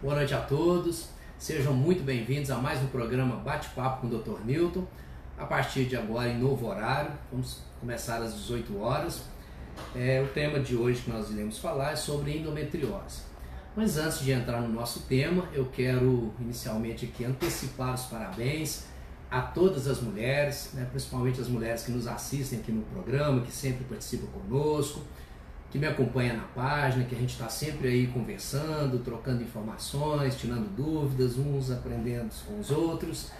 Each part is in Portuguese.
Boa noite a todos. Sejam muito bem-vindos a mais um programa Bate-Papo com o Dr. Newton. A partir de agora, em novo horário, vamos começar às 18 horas. É, o tema de hoje que nós iremos falar é sobre endometriose. Mas antes de entrar no nosso tema, eu quero inicialmente aqui antecipar os parabéns a todas as mulheres, né, principalmente as mulheres que nos assistem aqui no programa, que sempre participam conosco, que me acompanha na página, que a gente está sempre aí conversando, trocando informações, tirando dúvidas, uns aprendendo com os outros.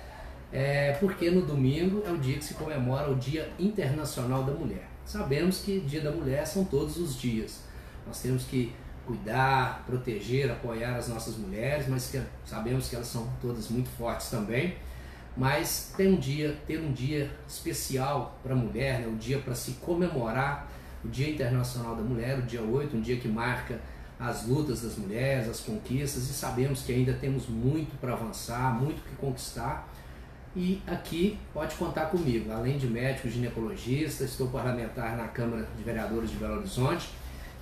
É, porque no domingo é o dia que se comemora o Dia Internacional da Mulher. Sabemos que Dia da Mulher são todos os dias. Nós temos que cuidar, proteger, apoiar as nossas mulheres, mas que, sabemos que elas são todas muito fortes também. Mas ter um dia, ter um dia especial para a mulher, né, um dia para se comemorar o Dia Internacional da Mulher, o dia 8, um dia que marca as lutas das mulheres, as conquistas, e sabemos que ainda temos muito para avançar, muito que conquistar. E aqui pode contar comigo, além de médico ginecologista, estou parlamentar na Câmara de Vereadores de Belo Horizonte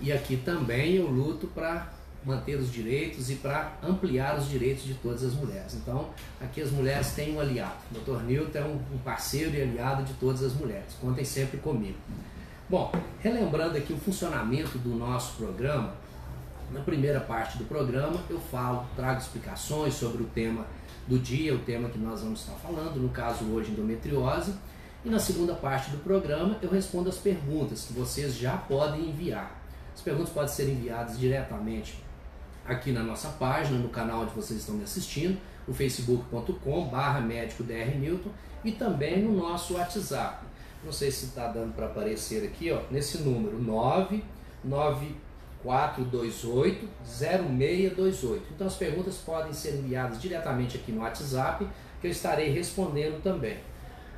e aqui também eu luto para manter os direitos e para ampliar os direitos de todas as mulheres. Então, aqui as mulheres têm um aliado. O Dr. Newton é um parceiro e aliado de todas as mulheres. Contem sempre comigo. Bom, relembrando aqui o funcionamento do nosso programa, na primeira parte do programa eu falo, trago explicações sobre o tema do dia, o tema que nós vamos estar falando, no caso hoje endometriose, e na segunda parte do programa eu respondo as perguntas que vocês já podem enviar. As perguntas podem ser enviadas diretamente aqui na nossa página, no canal onde vocês estão me assistindo, o facebook.com barra médico e também no nosso WhatsApp, não sei se está dando para aparecer aqui, ó, nesse número 99428 0628. Então as perguntas podem ser enviadas diretamente aqui no WhatsApp, que eu estarei respondendo também.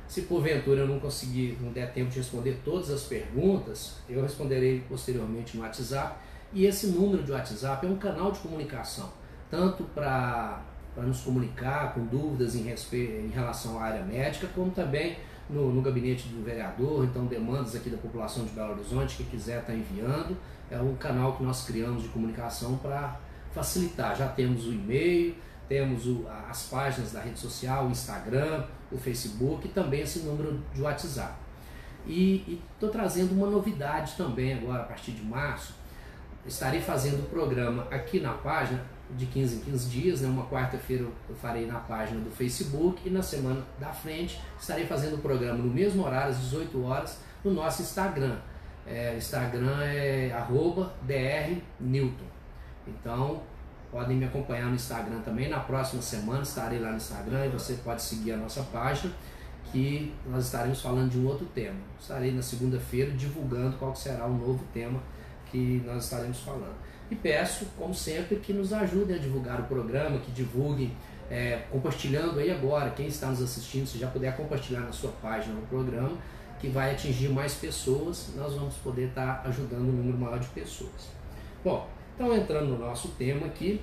Se porventura eu não conseguir, não der tempo de responder todas as perguntas, eu responderei posteriormente no WhatsApp. E esse número de WhatsApp é um canal de comunicação, tanto para nos comunicar com dúvidas em, respeito, em relação à área médica, como também no, no, gabinete do vereador, então demandas aqui da população de Belo Horizonte que quiser estar tá enviando. É um canal que nós criamos de comunicação para facilitar. Já temos o e-mail, temos o, as páginas da rede social, o Instagram, o Facebook e também esse número de WhatsApp. E estou trazendo uma novidade também agora, a partir de março. Estarei fazendo o programa aqui na página de 15 em 15 dias, né? uma quarta-feira eu farei na página do Facebook e na semana da frente estarei fazendo o programa no mesmo horário, às 18 horas, no nosso Instagram. É, Instagram é arroba drnewton. Então podem me acompanhar no Instagram também. Na próxima semana estarei lá no Instagram e você pode seguir a nossa página que nós estaremos falando de um outro tema. Estarei na segunda-feira divulgando qual será o novo tema que nós estaremos falando. E peço, como sempre, que nos ajudem a divulgar o programa, que divulguem, é, compartilhando aí agora, quem está nos assistindo, se já puder compartilhar na sua página o programa, que vai atingir mais pessoas, nós vamos poder estar ajudando um número maior de pessoas. Bom, então entrando no nosso tema aqui,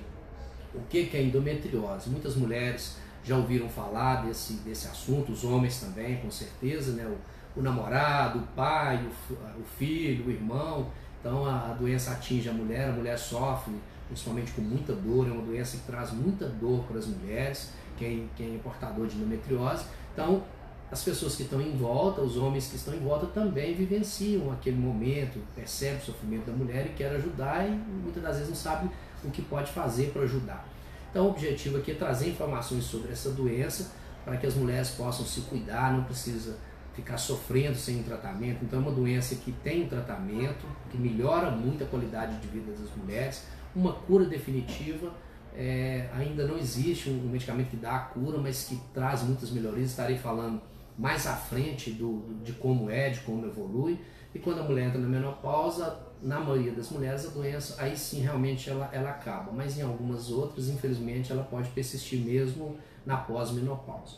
o que é endometriose? Muitas mulheres já ouviram falar desse, desse assunto, os homens também, com certeza, né? O, o namorado, o pai, o, o filho, o irmão, então a, doença atinge a mulher, a mulher sofre, principalmente com muita dor, é uma doença que traz muita dor para as mulheres, quem, quem é portador de endometriose. Então as pessoas que estão em volta, os homens que estão em volta também vivenciam aquele momento, percebem o sofrimento da mulher e querem ajudar e muitas das vezes não sabem o que pode fazer para ajudar. Então o objetivo aqui é trazer informações sobre essa doença para que as mulheres possam se cuidar, não precisa ficar sofrendo sem um tratamento. Então é uma doença que tem um tratamento, que melhora muito a qualidade de vida das mulheres. Uma cura definitiva é, ainda não existe um medicamento que dá a cura, mas que traz muitas melhorias. Estarei falando mais à frente do, de como é, de como evolui. E quando a mulher entra na menopausa, na maioria das mulheres a doença aí sim realmente ela, ela acaba, mas em algumas outras, infelizmente, ela pode persistir mesmo na pós-menopausa.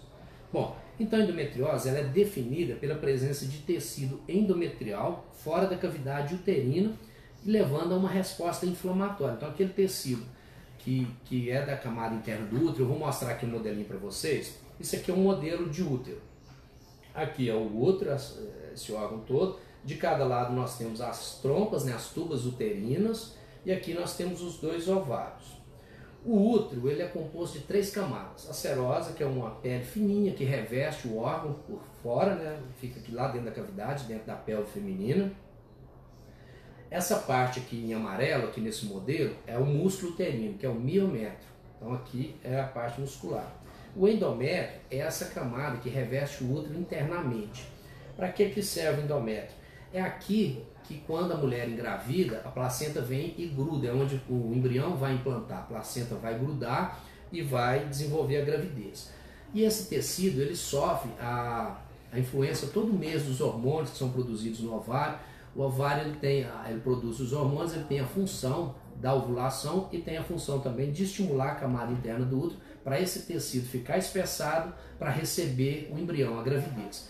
Bom, então a endometriose ela é definida pela presença de tecido endometrial fora da cavidade uterina levando a uma resposta inflamatória. Então aquele tecido que, que é da camada interna do útero, eu vou mostrar aqui um modelinho para vocês. Isso aqui é um modelo de útero. Aqui é o útero, esse órgão todo. De cada lado nós temos as trompas, né, as tubas uterinas, e aqui nós temos os dois ovários. O útero ele é composto de três camadas. A serosa, que é uma pele fininha que reveste o órgão por fora, né? fica aqui lá dentro da cavidade, dentro da pele feminina. Essa parte aqui em amarelo, aqui nesse modelo, é o músculo uterino, que é o miométrio. Então aqui é a parte muscular. O endométrio é essa camada que reveste o útero internamente. Para que, que serve o endométrio? É aqui que quando a mulher engravida, a placenta vem e gruda, é onde o embrião vai implantar, a placenta vai grudar e vai desenvolver a gravidez. E esse tecido ele sofre a, a influência todo mês dos hormônios que são produzidos no ovário. O ovário ele tem, ele produz os hormônios, ele tem a função da ovulação e tem a função também de estimular a camada interna do útero para esse tecido ficar espessado para receber o embrião, a gravidez.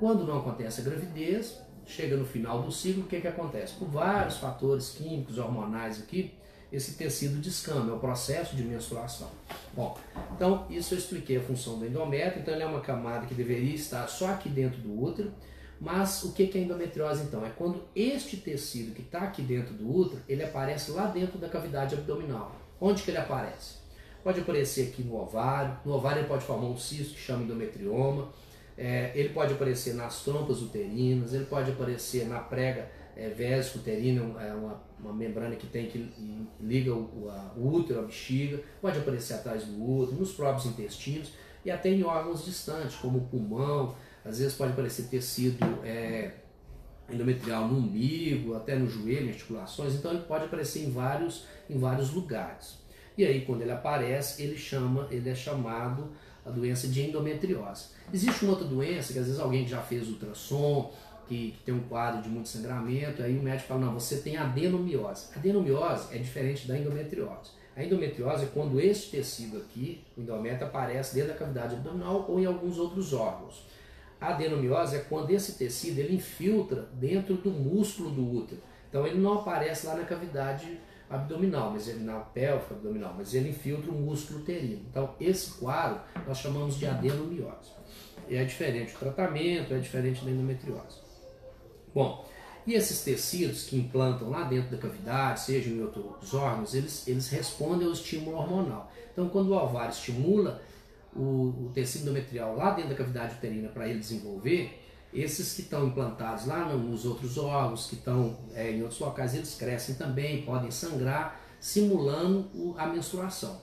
Quando não acontece a gravidez, chega no final do ciclo, o que, que acontece? Por vários fatores químicos, hormonais aqui, esse tecido descama, é o processo de menstruação. Bom, então isso eu expliquei a função do endométrio, então ele é uma camada que deveria estar só aqui dentro do útero, mas o que é endometriose então? É quando este tecido que está aqui dentro do útero, ele aparece lá dentro da cavidade abdominal. Onde que ele aparece? Pode aparecer aqui no ovário, no ovário ele pode formar um cisto que chama endometrioma, é, ele pode aparecer nas trompas uterinas, ele pode aparecer na prega é, vésico uterina, é uma, uma, membrana que tem que liga o, a, o útero à bexiga, pode aparecer atrás do útero, nos próprios intestinos e até em órgãos distantes, como o pulmão, às vezes pode aparecer tecido é, endometrial no umbigo, até no joelho, articulações, então ele pode aparecer em vários, em vários lugares. E aí quando ele aparece, ele chama, ele é chamado a doença de endometriose. Existe uma outra doença que às vezes alguém já fez ultrassom, que, que, tem um quadro de muito sangramento, aí o médico fala, não, você tem adenomiose. Adenomiose é diferente da endometriose. A endometriose é quando esse tecido aqui, o endométrio, aparece dentro da cavidade abdominal ou em alguns outros órgãos. A adenomiose é quando esse tecido ele infiltra dentro do músculo do útero. Então ele não aparece lá na cavidade abdominal, mas ele na pélvica abdominal, mas ele infiltra o músculo uterino. Então, esse quadro nós chamamos de adenomiose. É diferente o tratamento, é diferente da endometriose. Bom, e esses tecidos que implantam lá dentro da cavidade, seja em outros órgãos, eles, eles respondem ao estímulo hormonal. Então, quando o ovário estimula o, o tecido endometrial lá dentro da cavidade uterina para ele desenvolver, esses que estão implantados lá nos outros órgãos, que estão é, em outros locais, eles crescem também, podem sangrar, simulando a menstruação.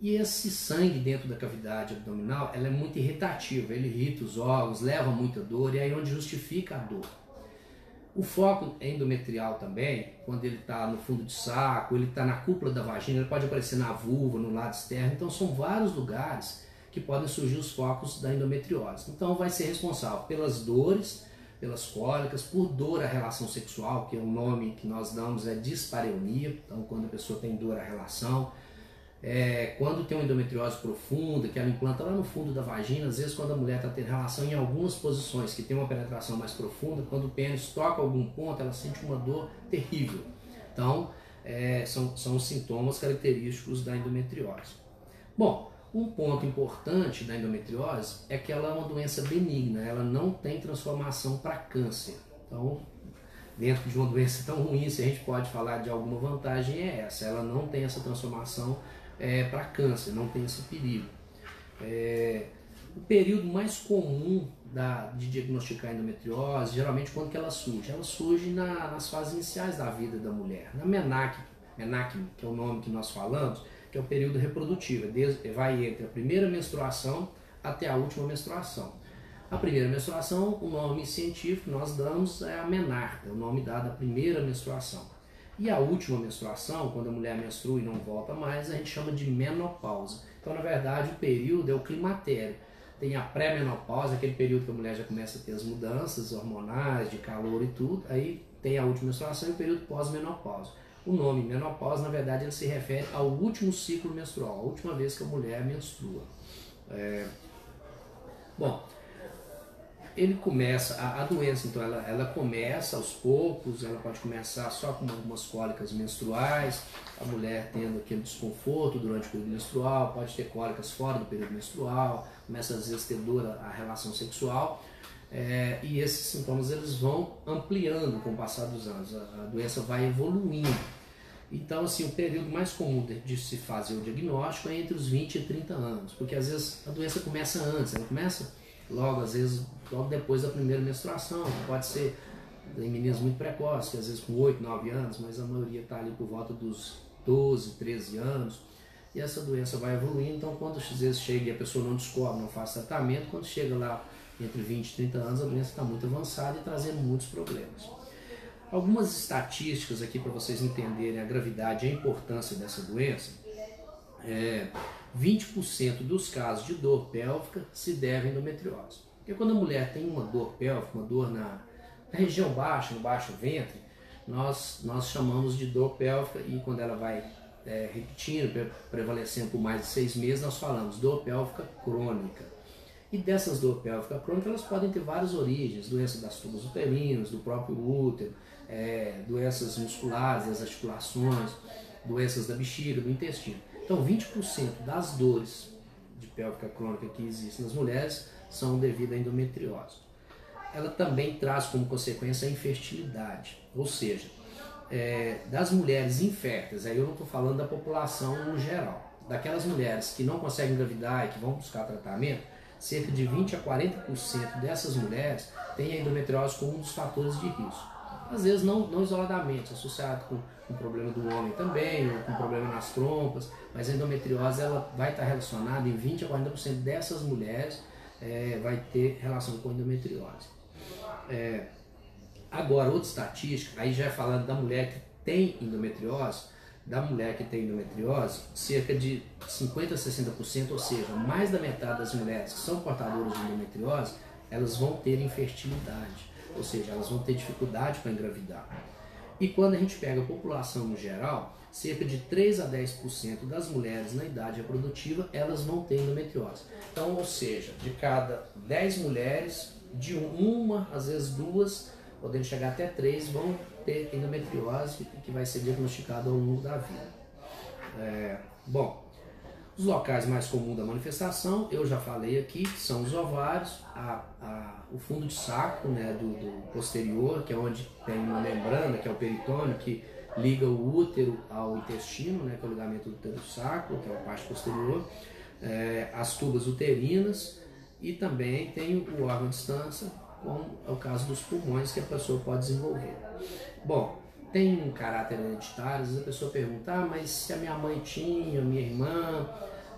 E esse sangue dentro da cavidade abdominal, ela é muito irritativa, ele irrita os órgãos, leva muita dor, e é aí onde justifica a dor. O foco endometrial também, quando ele está no fundo de saco, ele está na cúpula da vagina, ele pode aparecer na vulva, no lado externo, então são vários lugares que podem surgir os focos da endometriose. Então vai ser responsável pelas dores, pelas cólicas, por dor à relação sexual, que é o nome que nós damos é dispareunia, então quando a pessoa tem dor à relação, é, quando tem uma endometriose profunda, que ela implanta lá no fundo da vagina, às vezes quando a mulher está tendo relação em algumas posições que tem uma penetração mais profunda, quando o pênis toca algum ponto, ela sente uma dor terrível. Então, é, são, são sintomas característicos da endometriose. Bom, um ponto importante da endometriose é que ela é uma doença benigna, ela não tem transformação para câncer. Então, dentro de uma doença tão ruim, se a gente pode falar de alguma vantagem, é essa: ela não tem essa transformação é, para câncer, não tem esse perigo. É, o período mais comum da, de diagnosticar endometriose, geralmente quando que ela surge? Ela surge na, nas fases iniciais da vida da mulher. Na menac, que é o nome que nós falamos, que é o período reprodutivo, vai entre a primeira menstruação até a última menstruação. A primeira menstruação, o nome científico que nós damos é a menarca, o nome dado à primeira menstruação. E a última menstruação, quando a mulher menstrua e não volta mais, a gente chama de menopausa. Então, na verdade, o período é o climatério. Tem a pré-menopausa, aquele período que a mulher já começa a ter as mudanças hormonais, de calor e tudo. Aí tem a última menstruação e o período pós-menopausa. O nome menopausa, na verdade, ele se refere ao último ciclo menstrual, a última vez que a mulher menstrua. É... Bom, ele começa, a, a, doença então, ela, ela começa aos poucos, ela pode começar só com algumas cólicas menstruais, a mulher tendo aquele desconforto durante o período menstrual, pode ter cólicas fora do período menstrual, começa às vezes a ter dor a relação sexual, é, e esses sintomas eles vão ampliando com o passar dos anos, a, a doença vai evoluindo. Então, assim, o período mais comum de, de, se fazer o diagnóstico é entre os 20 e 30 anos, porque às vezes a doença começa antes, ela começa logo, às vezes, logo depois da primeira menstruação, pode ser em meninas muito precoces, às vezes com 8, 9 anos, mas a maioria está ali por volta dos 12, 13 anos, e essa doença vai evoluindo, então quando às vezes chega e a pessoa não descobre, não faz tratamento, quando chega lá entre 20 e 30 anos, a doença está muito avançada e trazendo muitos problemas. Algumas estatísticas aqui para vocês entenderem a gravidade e a importância dessa doença. É, 20% dos casos de dor pélvica se devem à endometriose. Porque quando a mulher tem uma dor pélvica, uma dor na, na região baixa, no baixo ventre, nós, nós chamamos de dor pélvica e quando ela vai é, repetindo, prevalecendo por mais de seis meses, nós falamos dor pélvica crônica. E dessas dor pélvica crônica, elas podem ter várias origens, doença das tubas uterinas, do próprio útero, é, doenças musculares, das articulações, doenças da bexiga, do intestino. Então, 20% das dores de pélvica crônica que existem nas mulheres são devido à endometriose. Ela também traz como consequência a infertilidade, ou seja, é, das mulheres inférteis, aí eu não estou falando da população no geral, daquelas mulheres que não conseguem engravidar e que vão buscar tratamento, cerca de 20 a 40% dessas mulheres têm a endometriose como um dos fatores de risco às vezes não, não isoladamente, associado com um problema do homem também, ou com problema nas trompas, mas a endometriose ela vai estar relacionada em 20 a 40% dessas mulheres é, vai ter relação com endometriose. É, agora, outra estatística, aí já falando da mulher que tem endometriose, da mulher que tem endometriose, cerca de 50 a 60%, ou seja, mais da metade das mulheres que são portadoras de endometriose, elas vão ter infertilidade ou seja, elas vão ter dificuldade para engravidar. E quando a gente pega a população no geral, cerca de 3 a 10% das mulheres na idade reprodutiva, elas vão ter endometriose. Então, ou seja, de cada 10 mulheres, de uma, às vezes duas, podendo chegar até três, vão ter endometriose que vai ser diagnosticado ao longo da vida. É, bom, os locais mais comuns da manifestação, eu já falei aqui, são os ovários, a, a, o fundo de saco né, do, do, posterior, que é onde tem uma membrana, que é o peritônio, que liga o útero ao intestino, né, que é o ligamento do útero saco, que é a parte posterior, é, as tubas uterinas e também tem o órgão de distância, como é o caso dos pulmões que a pessoa pode desenvolver. Bom, tem um caráter hereditário, às vezes a pessoa pergunta, ah, mas se a minha mãe tinha, minha irmã,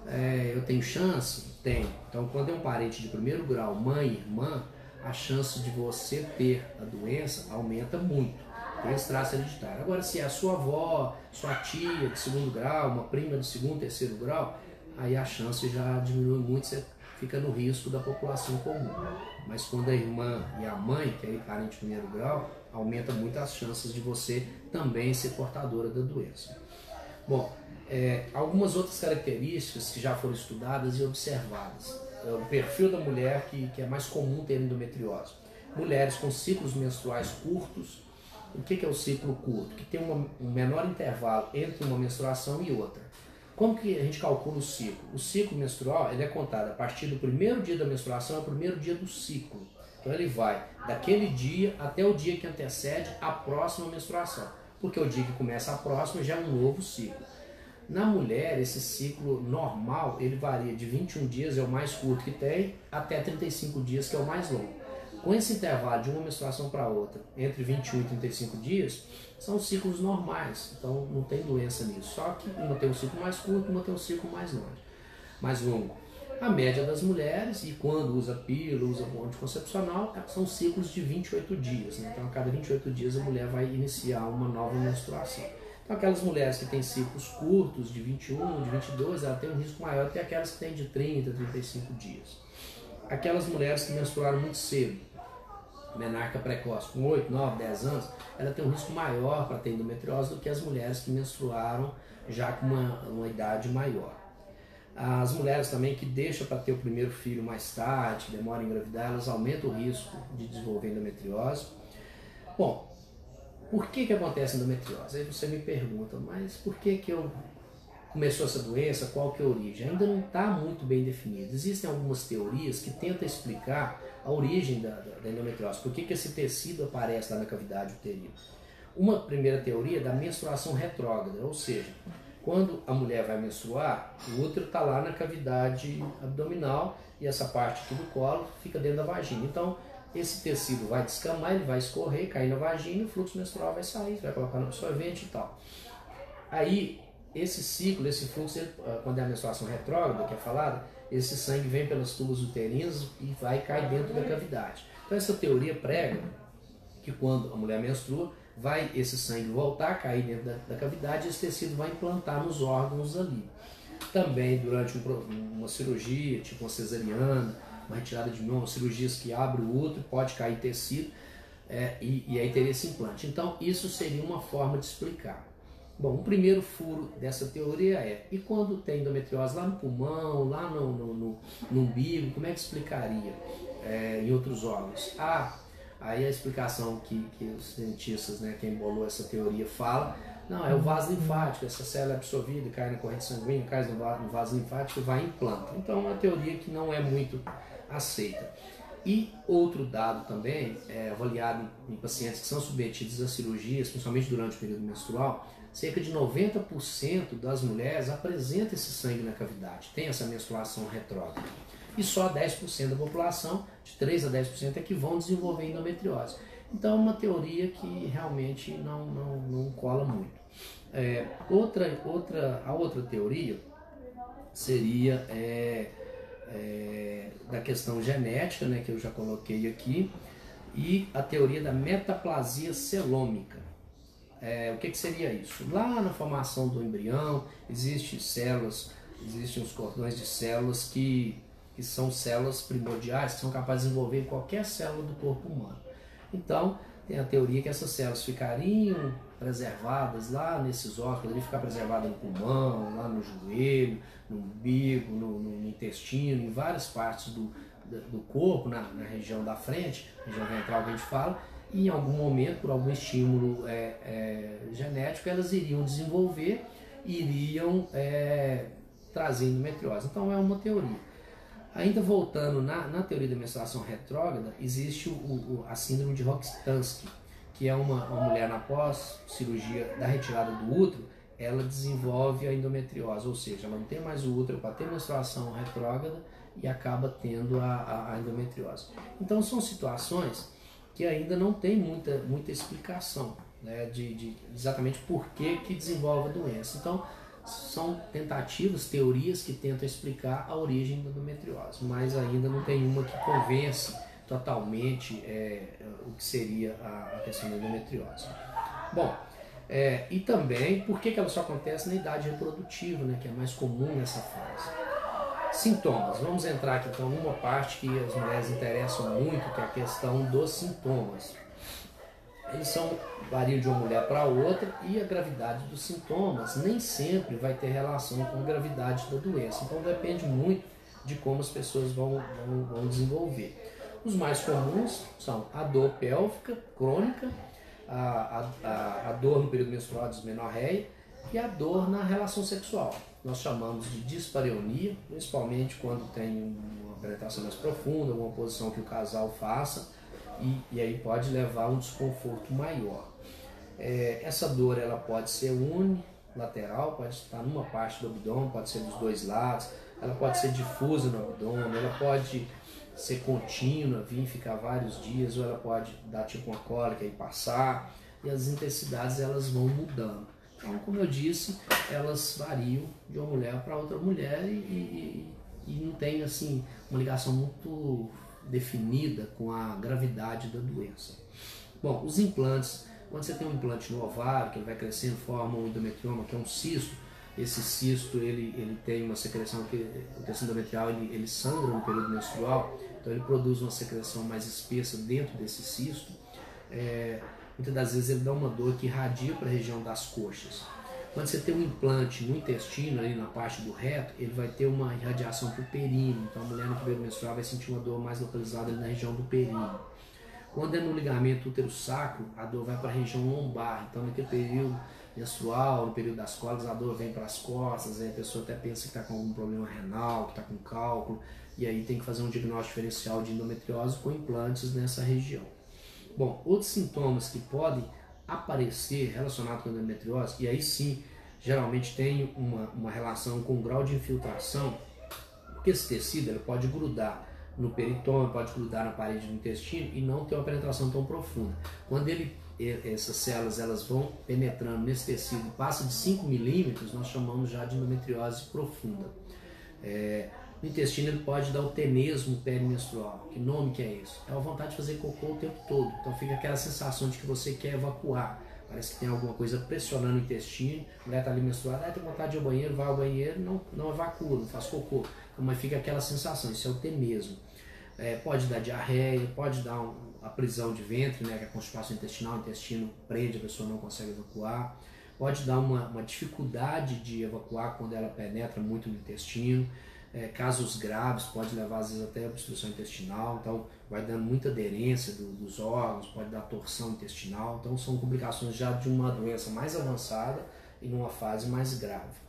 é, eu tenho chance? Tem. Então, quando é um parente de primeiro grau, mãe, irmã, a chance de você ter a doença aumenta muito. Tem esse traço hereditário. Agora, se é a sua avó, sua tia de segundo grau, uma prima de segundo, terceiro grau, aí a chance já diminui muito, você fica no risco da população comum. Mas quando a irmã e a mãe, que é parente de primeiro grau, aumenta muito as chances de você também ser portadora da doença. Bom, é, algumas outras características que já foram estudadas e observadas. É o perfil da mulher que, que é mais comum ter endometriose. Mulheres com ciclos menstruais curtos. O que, que é o ciclo curto? Que tem uma, um menor intervalo entre uma menstruação e outra. Como que a gente calcula o ciclo? O ciclo menstrual ele é contado a partir do primeiro dia da menstruação ao primeiro dia do ciclo. Então ele vai daquele dia até o dia que antecede a próxima menstruação, porque o dia que começa a próxima já é um novo ciclo. Na mulher, esse ciclo normal, ele varia de 21 dias, é o mais curto que tem, até 35 dias, que é o mais longo. Com esse intervalo de uma menstruação para outra, entre 21 e 35 dias, são ciclos normais, então não tem doença nisso. Só que uma tem um ciclo mais curto, uma tem um ciclo mais longo, mais longo. A média das mulheres, e quando usa pílula, usa anticoncepcional, é, são ciclos de 28 dias. Né? Então, a cada 28 dias, a mulher vai iniciar uma nova menstruação. Então, aquelas mulheres que têm ciclos curtos, de 21, de 22, ela tem um risco maior do que aquelas que têm de 30, 35 dias. Aquelas mulheres que menstruaram muito cedo, menarca precoce, com 8, 9, 10 anos, ela tem um risco maior para ter endometriose do que as mulheres que menstruaram já com uma, uma idade maior. As mulheres também que deixam para ter o primeiro filho mais tarde, que demoram a engravidar, elas aumentam o risco de desenvolver endometriose. Bom, por que, que acontece endometriose? Aí você me pergunta, mas por que, que eu começou essa doença? Qual que é a origem? Ainda não está muito bem definido. Existem algumas teorias que tentam explicar a origem da, da, da endometriose, por que, que esse tecido aparece lá na cavidade uterina. Uma primeira teoria é da menstruação retrógrada, ou seja, quando a mulher vai menstruar, o útero está lá na cavidade abdominal e essa parte aqui do colo fica dentro da vagina. Então, esse tecido vai descamar, ele vai escorrer, cair na vagina, o fluxo menstrual vai sair, vai colocar no absorvente e tal. Aí, esse ciclo, esse fluxo, ele, ah, quando é a menstruação retrógrada, que é falada, esse sangue vem pelas tubas uterinas e vai cair dentro da cavidade. Então, essa teoria prega que quando a mulher menstrua, vai esse sangue voltar, cair dentro da, da cavidade e esse tecido vai implantar nos órgãos ali. Também durante um, uma cirurgia, tipo uma cesariana, uma retirada de mão, cirurgias que abrem o útero, pode cair tecido é, e, e aí teria esse implante. Então, isso seria uma forma de explicar. Bom, o primeiro furo dessa teoria é, e quando tem endometriose lá no pulmão, lá no, no, no, no umbigo, como é que explicaria é, em outros órgãos? Ah, aí a explicação que, que os cientistas, né, quem bolou essa teoria, fala, não, é o vaso linfático, essa célula é absorvida, cai na corrente sanguínea, cai no vaso linfático e vai em planta. Então é uma teoria que não é muito aceita. E outro dado também, é, avaliado em pacientes que são submetidos a cirurgias, principalmente durante o período menstrual, cerca de 90% das mulheres apresenta esse sangue na cavidade, tem essa menstruação retrógrada. E só 10% da população, de 3 a 10%, é que vão desenvolver endometriose. Então é uma teoria que realmente não, não, não cola muito. É, outra, outra, a outra teoria seria é, é, da questão genética, né, que eu já coloquei aqui, e a teoria da metaplasia celômica. É, o que, que, seria isso? Lá na formação do embrião, existem células, existem os cordões de células que, que são células primordiais, que são capazes de desenvolver qualquer célula do corpo humano. Então, tem a teoria que essas células ficariam preservadas lá nesses órgãos, ali ficar preservada no pulmão, lá no joelho, no umbigo, no, no intestino, em várias partes do, do corpo, na, na, região da frente, região ventral que a gente fala, e em algum momento, por algum estímulo é, é, genético, elas iriam desenvolver, iriam é, trazer endometriose. Então é uma teoria. Ainda voltando na, na teoria da menstruação retrógrada, existe o, o, a síndrome de Rokitansky, que é uma, uma mulher na pós-cirurgia da retirada do útero, ela desenvolve a endometriose, ou seja, ela não tem mais o útero para ter menstruação retrógrada e acaba tendo a, a, a, endometriose. Então são situações que ainda não tem muita, muita explicação né, de, de exatamente por que, que desenvolve a doença. Então são tentativas, teorias que tentam explicar a origem da endometriose, mas ainda não tem uma que convence totalmente é, o que seria a, questão da endometriose. Bom, é, e também por que, que ela só acontece na idade reprodutiva, né, que é mais comum nessa fase. Sintomas. Vamos entrar aqui então numa parte que as mulheres interessam muito, que é a questão dos sintomas eles são variam de uma mulher para outra e a gravidade dos sintomas nem sempre vai ter relação com a gravidade da doença. Então depende muito de como as pessoas vão, vão, vão desenvolver. Os mais comuns são a dor pélvica crônica, a, a, a dor no período menstrual, desmenorreia e a dor na relação sexual. Nós chamamos de dispareunia, principalmente quando tem uma penetração mais profunda, uma posição que o casal faça e, e aí pode levar a um desconforto maior. É, essa dor ela pode ser unilateral, pode estar numa parte do abdômen, pode ser dos dois lados, ela pode ser difusa no abdômen, ela pode ser contínua, vir ficar vários dias, ou ela pode dar tipo uma cólica e passar, e as intensidades elas vão mudando. Então, como eu disse, elas variam de uma mulher para outra mulher e, e, e não tem assim uma ligação muito definida com a gravidade da doença. Bom, os implantes, quando você tem um implante no ovário, que ele vai crescendo, forma um endometrioma, que é um cisto, esse cisto ele, ele tem uma secreção que o tecido endometrial ele, ele sangra no período menstrual, então ele produz uma secreção mais espessa dentro desse cisto. É, muitas das vezes ele dá uma dor que irradia para a região das coxas. Quando você tem um implante no intestino, ali na parte do reto, ele vai ter uma irradiação para o períneo. Então a mulher no período menstrual vai sentir uma dor mais localizada ali na região do períneo. Quando é no ligamento útero-sacro, a dor vai para a região lombar. Então naquele período menstrual, no período das cólicas, a dor vem para as costas, aí a pessoa até pensa que está com algum problema renal, que está com cálculo, e aí tem que fazer um diagnóstico diferencial de endometriose com implantes nessa região. Bom, outros sintomas que podem aparecer relacionado com a endometriose, e aí sim, geralmente tem uma, uma relação com o grau de infiltração, porque esse tecido ele pode grudar no peritônio, pode grudar na parede do intestino e não ter uma penetração tão profunda. Quando ele, essas células elas vão penetrando nesse tecido, passa de 5 milímetros, nós chamamos já de endometriose profunda. É, no intestino ele pode dar o tenesmo perimenstrual. Que nome que é isso? É a vontade de fazer cocô o tempo todo. Então fica aquela sensação de que você quer evacuar. Parece que tem alguma coisa pressionando o intestino, a mulher está ali menstruada, ah, tem vontade de ir ao banheiro, vai ao banheiro, não, não evacua, não faz cocô. Então, mas fica aquela sensação, isso é o tenesmo. É, pode dar diarreia, pode dar um, a prisão de ventre, né, que é a constipação intestinal, o intestino prende, a pessoa não consegue evacuar. Pode dar uma, uma dificuldade de evacuar quando ela penetra muito no intestino é, casos graves, pode levar às vezes até obstrução intestinal, então vai dando muita aderência do, dos órgãos, pode dar torção intestinal, então são complicações já de uma doença mais avançada e numa fase mais grave.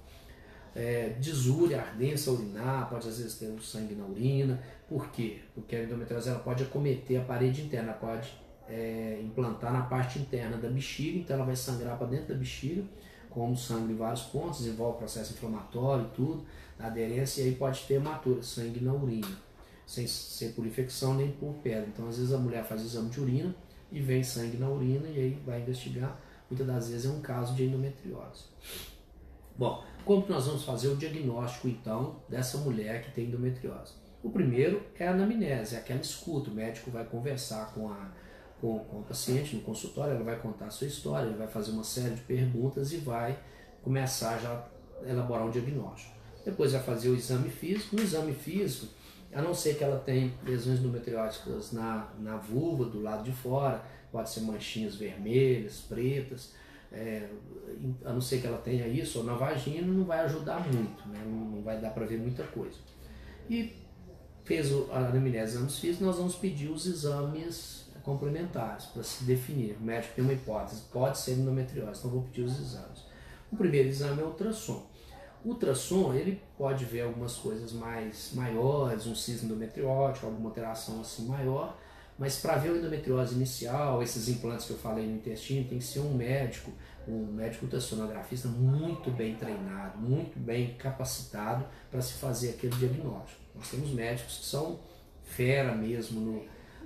É, desúria, ardência urinar, pode às vezes ter um sangue na urina, por quê? Porque a endometriose ela pode acometer a parede interna, pode é, implantar na parte interna da bexiga, então ela vai sangrar para dentro da bexiga, como sangue em vários pontos, envolve processo inflamatório e tudo, aderência, e aí pode ter hematura, sangue na urina, sem ser por infecção nem por pedra. Então, às vezes a mulher faz exame de urina e vem sangue na urina e aí vai investigar. Muitas das vezes é um caso de endometriose. Bom, como que nós vamos fazer o diagnóstico então dessa mulher que tem endometriose? O primeiro é a anamnese, é aquela escuta. O médico vai conversar com a, com, com paciente no consultório, ela vai contar a sua história, ele vai fazer uma série de perguntas e vai começar já a elaborar um diagnóstico. Depois vai fazer o exame físico. No exame físico, a não ser que ela tenha lesões endometrióticas na, na vulva, do lado de fora, pode ser manchinhas vermelhas, pretas, é, a não ser que ela tenha isso, ou na vagina, não vai ajudar muito, né? não, não vai dar para ver muita coisa. E fez a anamnese exames físicos, nós vamos pedir os exames complementares para se definir. O médico tem uma hipótese, pode ser endometriose, então vou pedir os exames. O primeiro exame é o ultrassom. O ultrassom, ele pode ver algumas coisas mais maiores, um cisma endometriótico, alguma alteração assim maior, mas para ver a endometriose inicial, esses implantes que eu falei no intestino, tem que ser um médico, um médico ultrassonografista muito bem treinado, muito bem capacitado para se fazer aquele diagnóstico. Nós temos médicos que são fera mesmo no,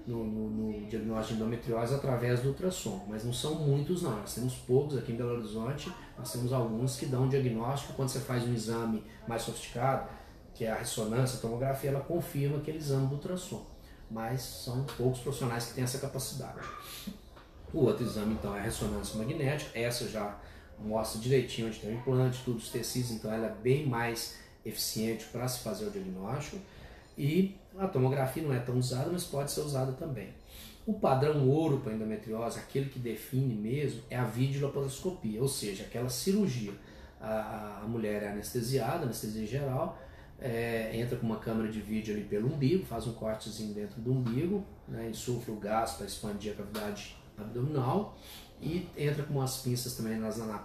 no, no, no, diagnóstico de endometriose através do ultrassom, mas não são muitos não, nós temos poucos aqui em Belo Horizonte, nós temos alguns que dão diagnóstico quando você faz um exame mais sofisticado, que é a ressonância, a tomografia, ela confirma aquele exame do ultrassom, mas são poucos profissionais que têm essa capacidade. O outro exame então é a ressonância magnética, essa já mostra direitinho onde tem o implante, todos os tecidos, então ela é bem mais eficiente para se fazer o diagnóstico. E a tomografia não é tão usada, mas pode ser usada também. O padrão ouro para endometriose, aquele que define mesmo, é a videolaparoscopia, ou seja, aquela cirurgia. A, a mulher é anestesiada, anestesia geral, é, entra com uma câmera de vídeo ali pelo umbigo, faz um cortezinho dentro do umbigo, né, insufla o gás para expandir a cavidade abdominal e entra com umas pinças também nas na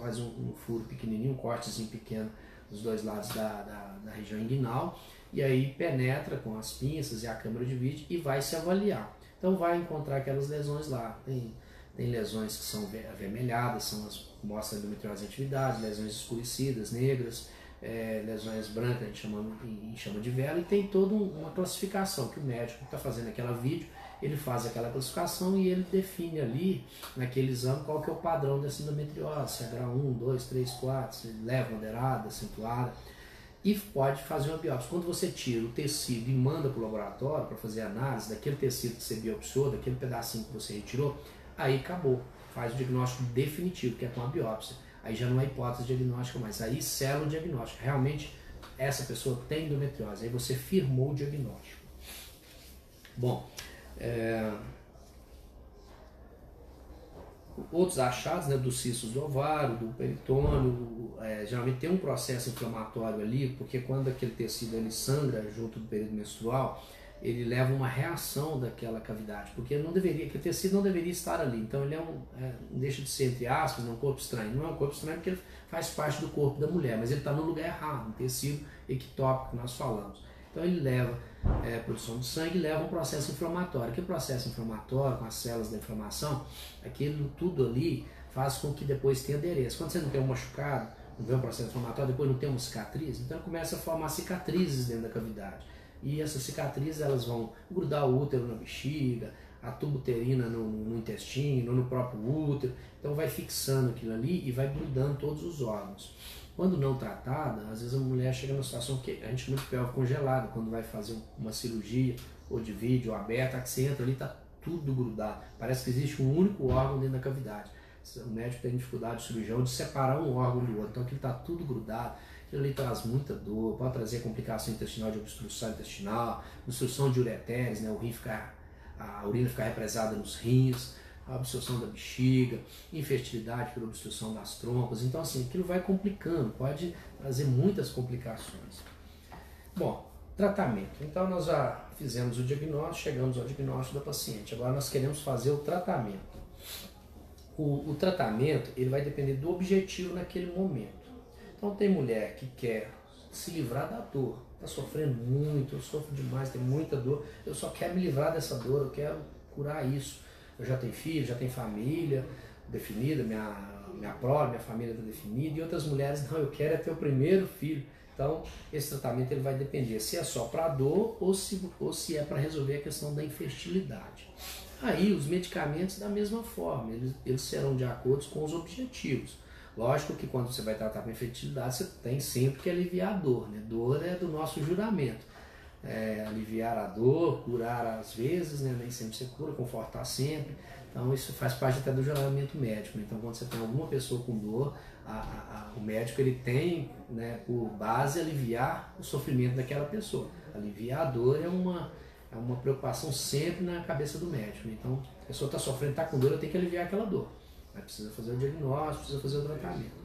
faz um, um, furo pequenininho, um cortezinho pequeno dos dois lados da, da, da região inguinal e aí penetra com as pinças e a câmera de vídeo e vai se avaliar. Então vai encontrar aquelas lesões lá. Tem, tem lesões que são avermelhadas, são as mostram endometriose atividade, lesões escurecidas, negras, é, lesões brancas, a gente chama, chama de vela, e tem toda uma classificação que o médico está fazendo aquela vídeo, ele faz aquela classificação e ele define ali, naquele exame, qual que é o padrão dessa endometriose, se é grau 1, 2, 3, 4, se leve, moderada, acentuada e pode fazer uma biópsia. Quando você tira o tecido e manda para o laboratório para fazer análise daquele tecido que você biopsiou, daquele pedacinho que você retirou, aí acabou. Faz o diagnóstico definitivo, que é com a biópsia. Aí já não é hipótese diagnóstica mais, aí sela o diagnóstico. Realmente, essa pessoa tem endometriose. Aí você firmou o diagnóstico. Bom, é, outros achados né, dos cistos do ovário, do peritônio, é, geralmente tem um processo inflamatório ali, porque quando aquele tecido ele sangra junto do período menstrual, ele leva uma reação daquela cavidade, porque não deveria, aquele tecido não deveria estar ali. Então ele é um, é, deixa de ser entre aspas, um corpo estranho. Não é um corpo estranho porque ele faz parte do corpo da mulher, mas ele está no lugar errado, um tecido ectópico que nós falamos. Então ele leva é, produção de sangue leva um processo inflamatório. Que processo inflamatório, com as células da inflamação, aquilo tudo ali faz com que depois tenha aderência. Quando você não tem um machucado, não tem um processo inflamatório, depois não tem uma cicatriz, então começa a formar cicatrizes dentro da cavidade. E essas cicatrizes elas vão grudar o útero na bexiga, a tuba uterina no, no intestino, no próprio útero, então vai fixando aquilo ali e vai grudando todos os órgãos. Quando não tratada, às vezes a mulher chega numa situação que a gente chama de pelve congelada, quando vai fazer uma cirurgia, ou de vídeo, ou aberta, que você entra ali, está tudo grudado. Parece que existe um único órgão dentro da cavidade. O médico tem dificuldade, o cirurgião, de separar um órgão do outro. Então aquilo está tudo grudado. Aquilo ali traz muita dor, pode trazer complicação intestinal de obstrução intestinal, obstrução de ureteres, né? o rim ficar, a urina ficar represada nos rins, a absorção da bexiga, infertilidade por obstrução das trompas. Então, assim, aquilo vai complicando, pode trazer muitas complicações. Bom, tratamento. Então, nós já fizemos o diagnóstico, chegamos ao diagnóstico da paciente. Agora, nós queremos fazer o tratamento. O, o tratamento, ele vai depender do objetivo naquele momento. Então, tem mulher que quer se livrar da dor, está sofrendo muito, eu sofro demais, tem muita dor, eu só quero me livrar dessa dor, eu quero curar isso eu já tenho filho, já tenho família definida, minha, minha prole, minha família está definida, e outras mulheres, não, eu quero é ter o primeiro filho. Então, esse tratamento ele vai depender se é só para dor ou se, ou se é para resolver a questão da infertilidade. Aí, os medicamentos, da mesma forma, eles, eles serão de acordo com os objetivos. Lógico que quando você vai tratar com infertilidade, você tem sempre que aliviar a dor. Né? Dor é do nosso juramento é, aliviar a dor, curar às vezes, né? nem sempre você cura, confortar sempre. Então isso faz parte até do juramento médico. Então quando você tem alguma pessoa com dor, a, a, a, o médico ele tem né, por base aliviar o sofrimento daquela pessoa. Aliviar a dor é uma, é uma preocupação sempre na cabeça do médico. Então a pessoa está sofrendo, está com dor, eu tenho que aliviar aquela dor. Aí precisa fazer o diagnóstico, precisa fazer o tratamento.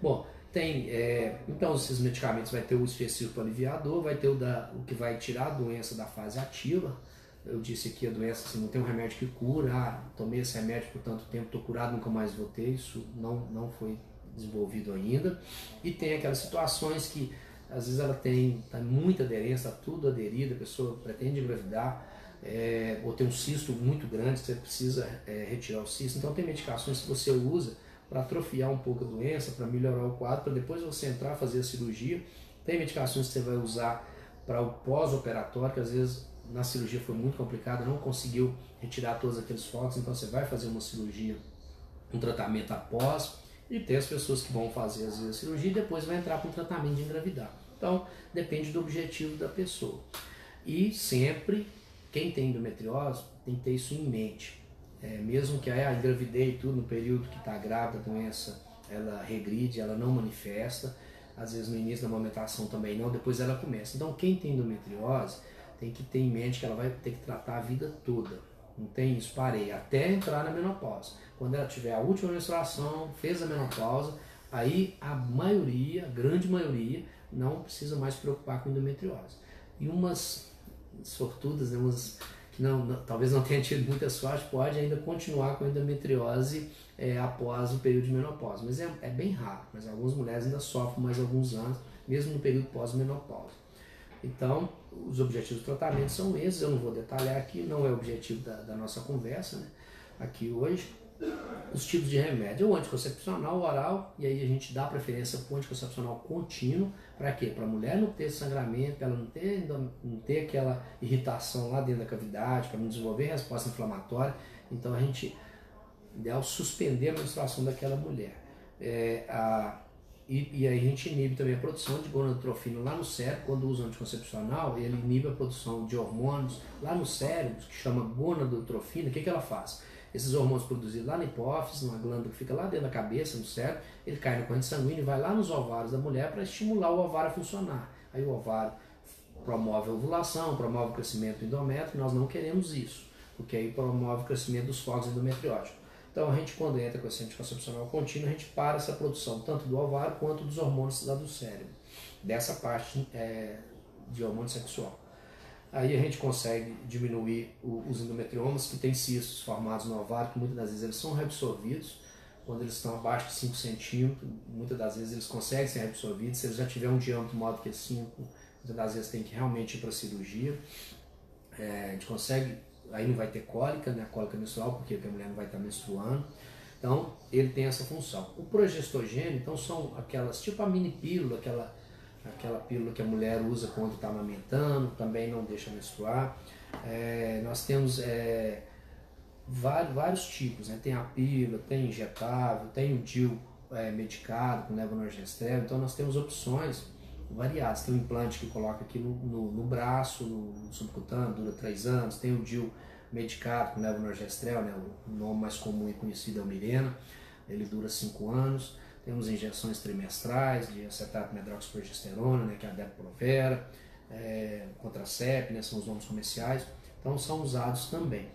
Bom, tem, é, então esses medicamentos vai ter o específico aliviador, vai ter o, da, o que vai tirar a doença da fase ativa. Eu disse aqui a doença, assim, não tem um remédio que cura, ah, tomei esse remédio por tanto tempo, estou curado, nunca mais vou ter, isso não, não foi desenvolvido ainda. E tem aquelas situações que às vezes ela tem tá muita aderência, tá tudo aderido, a pessoa pretende engravidar, é, ou tem um cisto muito grande, você precisa é, retirar o cisto. Então tem medicações que você usa para atrofiar um pouco a doença, para melhorar o quadro, para depois você entrar fazer a cirurgia. Tem medicações que você vai usar para o pós-operatório, que às vezes na cirurgia foi muito complicado, não conseguiu retirar todos aqueles focos, então você vai fazer uma cirurgia, um tratamento após, e tem as pessoas que vão fazer às vezes a cirurgia e depois vai entrar para o tratamento de engravidar. Então, depende do objetivo da pessoa. E sempre, quem tem endometriose tem que ter isso em mente. É, mesmo que ah, engravidei e tudo no período que está grávida, a doença ela regride, ela não manifesta, às vezes no início da amamentação também não, depois ela começa. Então quem tem endometriose tem que ter em mente que ela vai ter que tratar a vida toda. Não tem isso, parei, até entrar na menopausa. Quando ela tiver a última menstruação, fez a menopausa, aí a maioria, a grande maioria, não precisa mais se preocupar com endometriose. E umas sortudas, né, umas não, não, talvez não tenha tido muita sorte, pode ainda continuar com endometriose é, após o período de menopausa. Mas é, é, bem raro, mas algumas mulheres ainda sofrem mais alguns anos, mesmo no período pós-menopausa. Então, os objetivos do tratamento são esses, eu não vou detalhar aqui, não é o objetivo da, da nossa conversa né, aqui hoje os tipos de remédio. O anticoncepcional oral, e aí a gente dá preferência para o anticoncepcional contínuo, para quê? Para a mulher não ter sangramento, ela não ter, não ter aquela irritação lá dentro da cavidade, para não desenvolver resposta inflamatória. Então a gente, ideal, suspender a menstruação daquela mulher. É, a, e, e, aí a gente inibe também a produção de gonadotrofina lá no cérebro, quando usa anticoncepcional, ele inibe a produção de hormônios lá no cérebro, que chama gonadotrofina. O que, que ela faz? Esses hormônios produzidos lá na hipófise, numa glândula que fica lá dentro da cabeça, no cérebro, ele cai na corrente sanguínea e vai lá nos ovários da mulher para estimular o ovário a funcionar. Aí o ovário promove a ovulação, promove o crescimento do endométrio, nós não queremos isso, porque aí promove o crescimento dos fogos endometrióticos. Então a gente, quando entra com esse anticoncepcional contínuo, a gente para essa produção, tanto do ovário quanto dos hormônios lá do cérebro, dessa parte é, de hormônio sexual. Aí a gente consegue diminuir o, os endometriomas que têm cistos formados no ovário, que muitas das vezes eles são reabsorvidos, quando eles estão abaixo de 5 centímetros, muitas das vezes eles conseguem ser reabsorvidos, se eles já tiverem um diâmetro maior do que 5, muitas das vezes tem que realmente ir para cirurgia. É, a gente consegue, aí não vai ter cólica, né? Cólica menstrual, porque a mulher não vai estar menstruando. Então, ele tem essa função. O progestogênio, então, são aquelas, tipo a mini pílula, aquela, aquela pílula que a mulher usa quando está amamentando, também não deixa menstruar. É, nós temos é, vários, vários tipos, né? tem a pílula, tem injetável, tem o DIL é, medicado com levonorgestrel, então nós temos opções variadas. Tem um implante que coloca aqui no, no, no braço, no, no subcutâneo, dura 3 anos, tem o DIL medicado com levonorgestrel, né? o nome mais comum e conhecido é o Mirena, ele dura 5 anos. Temos injeções trimestrais de acetato medroxiprogesterona, né, que é a Depo-Provera, é, Contracep, né, são os nomes comerciais, então são usados também.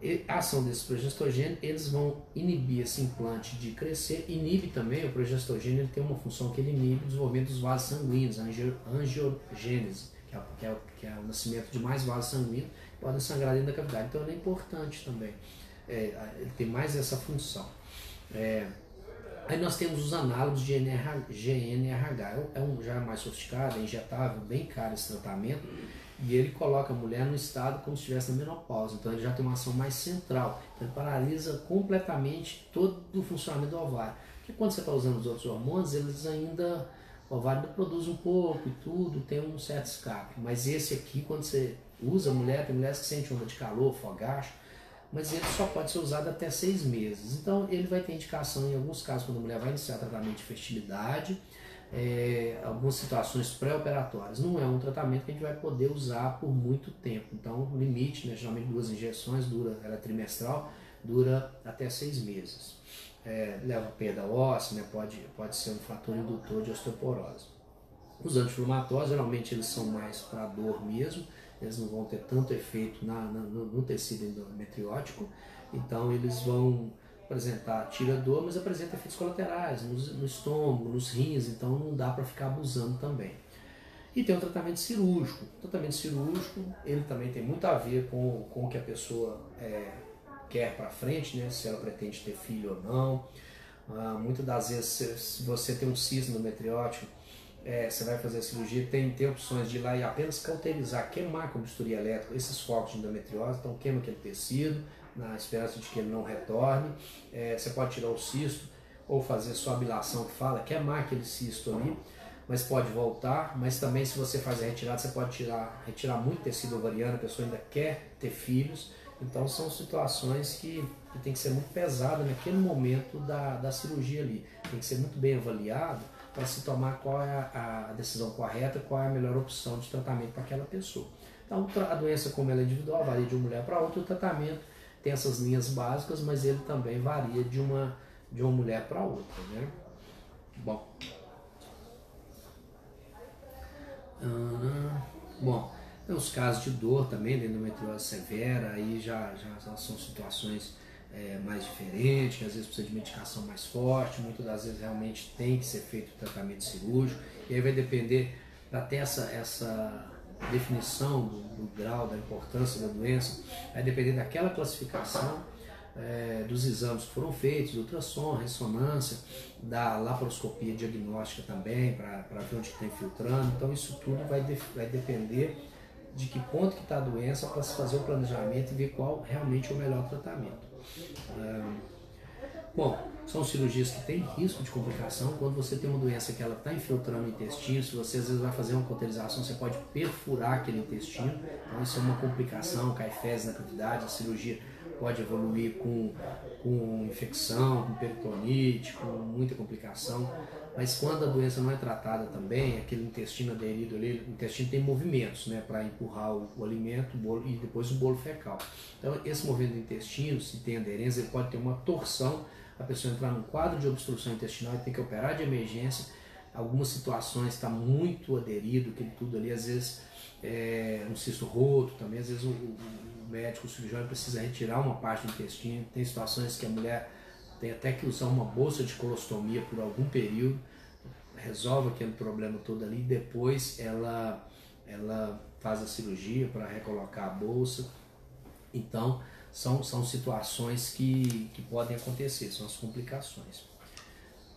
E a ação desses progestogênios, eles vão inibir esse implante de crescer, inibe também, o progestogênio ele tem uma função que ele inibe o desenvolvimento dos vasos sanguíneos, a angiogênese, que é, que, é, que é o nascimento de mais vasos sanguíneos, podem sangrar dentro da cavidade, então ele é importante também, é, ele tem mais essa função. É, Aí nós temos os análogos de GNRH, é um já mais sofisticado, é injetável, bem caro esse tratamento, e ele coloca a mulher no estado como se estivesse na menopausa, então ele já tem uma ação mais central, então ele paralisa completamente todo o funcionamento do ovário. Porque quando você está usando os outros hormônios, eles ainda, o ovário produz um pouco e tudo, tem um certo escape, mas esse aqui, quando você usa a mulher, tem mulheres que sentem onda de calor, fogacho, mas ele só pode ser usado até seis meses. Então, ele vai ter indicação em alguns casos, quando a mulher vai iniciar tratamento de fertilidade, é, algumas situações pré-operatórias. Não é um tratamento que a gente vai poder usar por muito tempo. Então, o limite, né, geralmente duas injeções, dura, ela é trimestral, dura até seis meses. É, leva perda óssea, né, pode, pode ser um fator indutor de osteoporose. Os anti-inflamatórios, geralmente, eles são mais para dor mesmo, eles não vão ter tanto efeito na, na no, no, tecido endometriótico, então eles vão apresentar tira dor, mas apresenta efeitos colaterais no, estômago, nos rins, então não dá para ficar abusando também. E tem o tratamento cirúrgico. O tratamento cirúrgico, ele também tem muito a ver com, com o que a pessoa é, quer para frente, né? se ela pretende ter filho ou não. Ah, muitas das vezes, se você tem um cisto endometriótico, é, você vai fazer a cirurgia, tem, tem opções de ir lá e apenas cauterizar, queimar com bisturi elétrico esses focos de endometriose, então queima aquele tecido, na esperança de que ele não retorne. É, você pode tirar o cisto ou fazer sua abilação que fala, queimar aquele cisto ali, mas pode voltar. Mas também, se você fazer a retirada, você pode tirar, retirar muito tecido ovariano, a pessoa ainda quer ter filhos. Então, são situações que, que tem que ser muito pesada naquele momento da, da cirurgia ali. Tem que ser muito bem avaliado para se tomar qual é a, a, decisão correta, qual é a melhor opção de tratamento para aquela pessoa. Então, a doença, como ela é individual, varia de uma mulher para outra, o tratamento tem essas linhas básicas, mas ele também varia de uma, de uma mulher para outra. Né? Bom. bom, tem os casos de dor também, de endometriose severa, aí já, já são situações é, mais diferente, que às vezes precisa de medicação mais forte, muitas das vezes realmente tem que ser feito tratamento cirúrgico, e aí vai depender, ter essa, essa definição do, do, grau, da importância da doença, vai depender daquela classificação é, dos exames que foram feitos, ultrassom, ressonância, da laparoscopia diagnóstica também, para ver onde está infiltrando, então isso tudo vai, de, vai depender de que ponto que está a doença para se fazer o planejamento e ver qual realmente é o melhor tratamento. Bom, são cirurgias que têm risco de complicação. Quando você tem uma doença que ela está infiltrando o intestino, se você às vezes vai fazer uma cauterização, você pode perfurar aquele intestino. Então isso é uma complicação, cai fezes na cavidade, a cirurgia pode evoluir com, com infecção, com peritonite, com muita complicação. Mas quando a doença não é tratada também, aquele intestino aderido ali, o intestino tem movimentos né, para empurrar o, o alimento o bolo, e depois o bolo fecal. Então, esse movimento do intestino, se tem aderência, ele pode ter uma torção, a pessoa entrar num quadro de obstrução intestinal e tem que operar de emergência. Algumas situações está muito aderido, aquele tudo ali, às vezes é, um cisto roto também, às vezes o médico, o cirurgião precisa retirar uma parte do intestino. Tem situações que a mulher tem até que usar uma bolsa de colostomia por algum período, resolve aquele problema todo ali, depois ela, ela faz a cirurgia para recolocar a bolsa. Então, são, são situações que, que podem acontecer, são as complicações.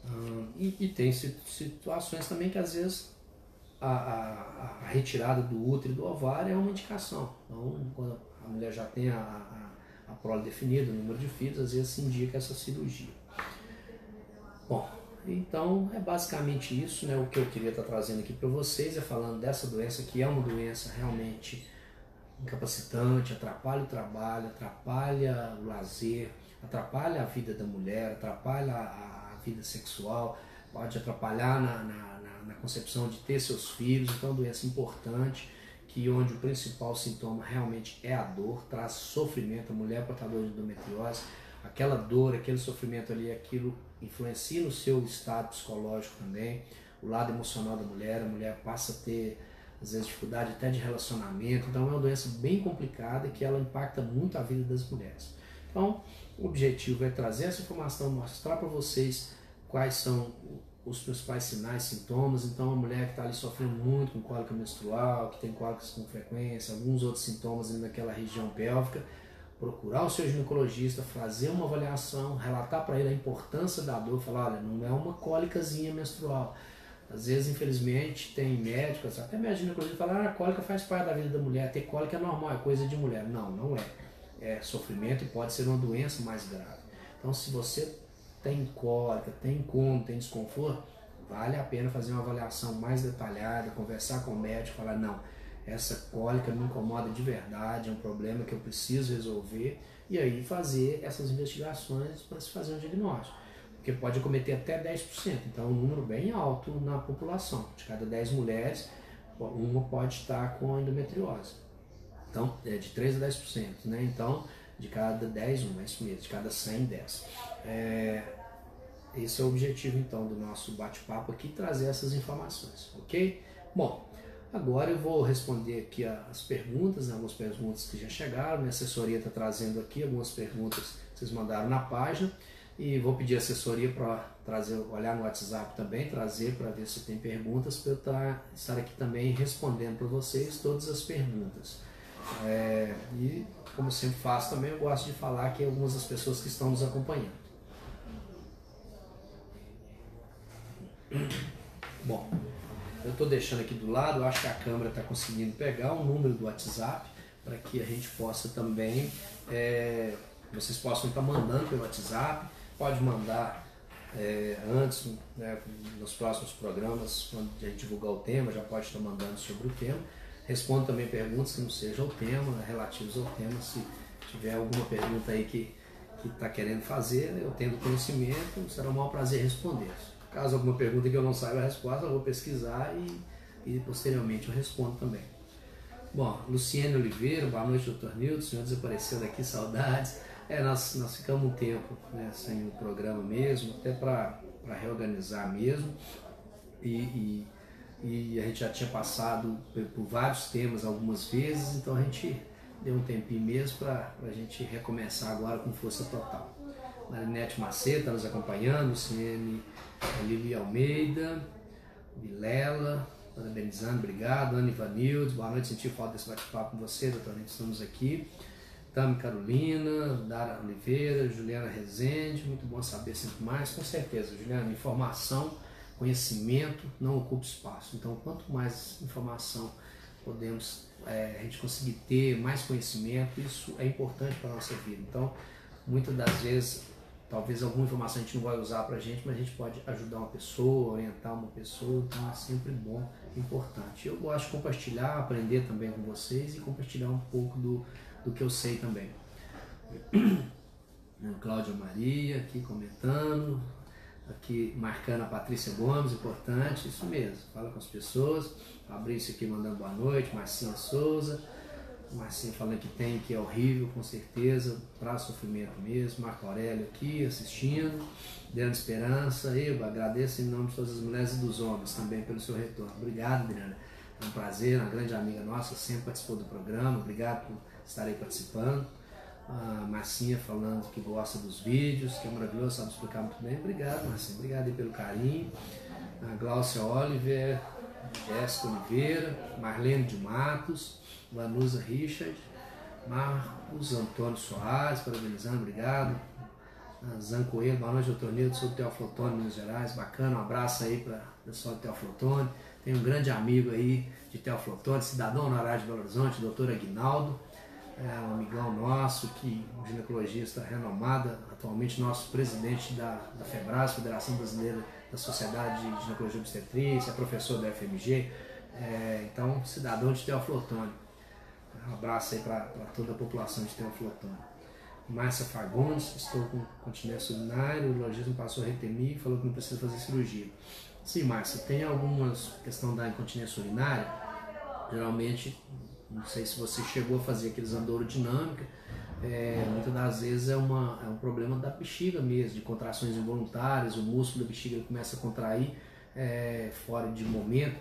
Hum, e, e, tem situações também que às vezes a, a, a, retirada do útero e do ovário é uma indicação. Então, quando mulher já tem a, a, a prole definida, o número de filhos, às vezes se indica essa cirurgia. Bom, então é basicamente isso, né? O que eu queria estar trazendo aqui para vocês é falando dessa doença que é uma doença realmente incapacitante, atrapalha o trabalho, atrapalha o lazer, atrapalha a vida da mulher, atrapalha a, a vida sexual, pode atrapalhar na, na, na, na, concepção de ter seus filhos, então é uma doença importante que onde o principal sintoma realmente é a dor, traz sofrimento, a mulher portadora de endometriose, aquela dor, aquele sofrimento ali, aquilo influencia no seu estado psicológico também, o lado emocional da mulher, a mulher passa a ter às vezes dificuldade até de relacionamento, então é uma doença bem complicada que ela impacta muito a vida das mulheres. Então, o objetivo é trazer essa informação, mostrar para vocês quais são os principais sinais, sintomas. Então, a mulher que está ali sofrendo muito com cólica menstrual, que tem cólicas com frequência, alguns outros sintomas ali naquela região pélvica, procurar o seu ginecologista, fazer uma avaliação, relatar para ele a importância da dor, falar, olha, não é uma cólicazinha menstrual. Às vezes, infelizmente, tem médicos, até médico ginecologista fala, ah, a cólica faz parte da vida da mulher, ter cólica é normal, é coisa de mulher. Não, não é. É sofrimento e pode ser uma doença mais grave. Então, se você tem cólica, tem incômodo, tem desconforto, vale a pena fazer uma avaliação mais detalhada, conversar com o médico, falar, não, essa cólica me incomoda de verdade, é um problema que eu preciso resolver, e aí fazer essas investigações para se fazer um diagnóstico. Porque pode acometer até 10%, então é um número bem alto na população. De cada 10 mulheres, uma pode estar com endometriose. Então, é de 3 a 10%, né? Então, de cada 10, uma, é isso mesmo, de cada 100, 10. É, esse é o objetivo, então, do nosso bate-papo aqui, trazer essas informações, ok? Bom, Agora eu vou responder aqui as perguntas, né, algumas perguntas que já chegaram. Minha assessoria está trazendo aqui algumas perguntas que vocês mandaram na página e vou pedir assessoria para trazer, olhar no WhatsApp também, trazer para ver se tem perguntas para eu tá, estar aqui também respondendo para vocês todas as perguntas. É, e como sempre faço também, eu gosto de falar que algumas das pessoas que estão nos acompanhando. Bom, eu estou deixando aqui do lado, acho que a câmera está conseguindo pegar o número do WhatsApp para que a gente possa também, é, vocês possam estar mandando pelo WhatsApp, pode mandar é, antes, né, nos próximos programas, quando a gente divulgar o tema, já pode estar mandando sobre o tema. Responda também perguntas que não sejam o tema, relativos ao tema, se tiver alguma pergunta aí que está querendo fazer, eu tendo conhecimento, será um maior prazer responder. Caso alguma pergunta que eu não saiba a resposta, eu vou pesquisar e, e posteriormente eu respondo também. Bom, Luciene Oliveira, boa noite, doutor Nilton. O senhor desapareceu daqui, saudades. É, nós, nós ficamos um tempo né, sem o programa mesmo, até para reorganizar mesmo. E, e, e, a gente já tinha passado por, vários temas algumas vezes, então a gente deu um tempinho mesmo para a gente recomeçar agora com força total. Marinete Macedo está nos acompanhando, Luciene Lili Almeida, Vilela, parabenizando, obrigado. Ana Ivanildes, boa noite, senti falta desse bate-papo com você, doutor, estamos aqui. Tami Carolina, Dara Oliveira, Juliana Rezende, muito bom saber sempre mais, com certeza, Juliana, informação, conhecimento não ocupa espaço, então quanto mais informação podemos é, a gente conseguir ter, mais conhecimento, isso é importante para a nossa vida, então muitas das vezes talvez alguma informação a gente não vai usar para a gente, mas a gente pode ajudar uma pessoa, orientar uma pessoa, então é sempre bom, importante. Eu gosto de compartilhar, aprender também com vocês e compartilhar um pouco do, do que eu sei também. Cláudia Maria aqui comentando, aqui marcando a Patrícia Gomes, importante, isso mesmo, fala com as pessoas. Fabrício aqui mandando boa noite, Marcinha Souza. Marcinho falando que tem, que é horrível, com certeza, traz sofrimento mesmo. Marco Aurélio aqui assistindo, dando esperança. Eu agradeço em nome de todas as mulheres e dos homens também pelo seu retorno. Obrigado, Adriana. É um prazer, uma grande amiga nossa, sempre participou do programa. Obrigado por estar aí participando. A Marcinha falando que gosta dos vídeos, que é maravilhoso, sabe explicar muito bem. Obrigado, Marcinha. Obrigado aí pelo carinho. A Glaucia Oliver, Jéssica Oliveira, Marlene de Matos. Vanusa Richard, Marcos Antônio Soares, parabenizando, obrigado. Zan Coelho, boa noite, doutor Nildo, sou do Teoflotone, Minas Gerais, bacana, um abraço aí para o pessoal do Teoflotone. Tem um grande amigo aí de Teoflotone, cidadão honorário de Belo Horizonte, doutor Aguinaldo, é um amigão nosso, que um ginecologista renomado, atualmente nosso presidente da, da FEBRAS, Federação Brasileira da Sociedade de Ginecologia Obstetrícia, é professor da FMG, é, então cidadão de Teoflotone. Um abraço aí para toda a população de Teoflotone. Márcia Fagundes, estou com continência urinária, o urologista me passou a retemir e falou que não precisa fazer cirurgia. Sim, Márcia, tem algumas questão da incontinência urinária, geralmente, não sei se você chegou a fazer aqueles andouro dinâmica, é, muitas das vezes é, uma, é um problema da bexiga mesmo, de contrações involuntárias, o músculo da bexiga começa a contrair é, fora de momento,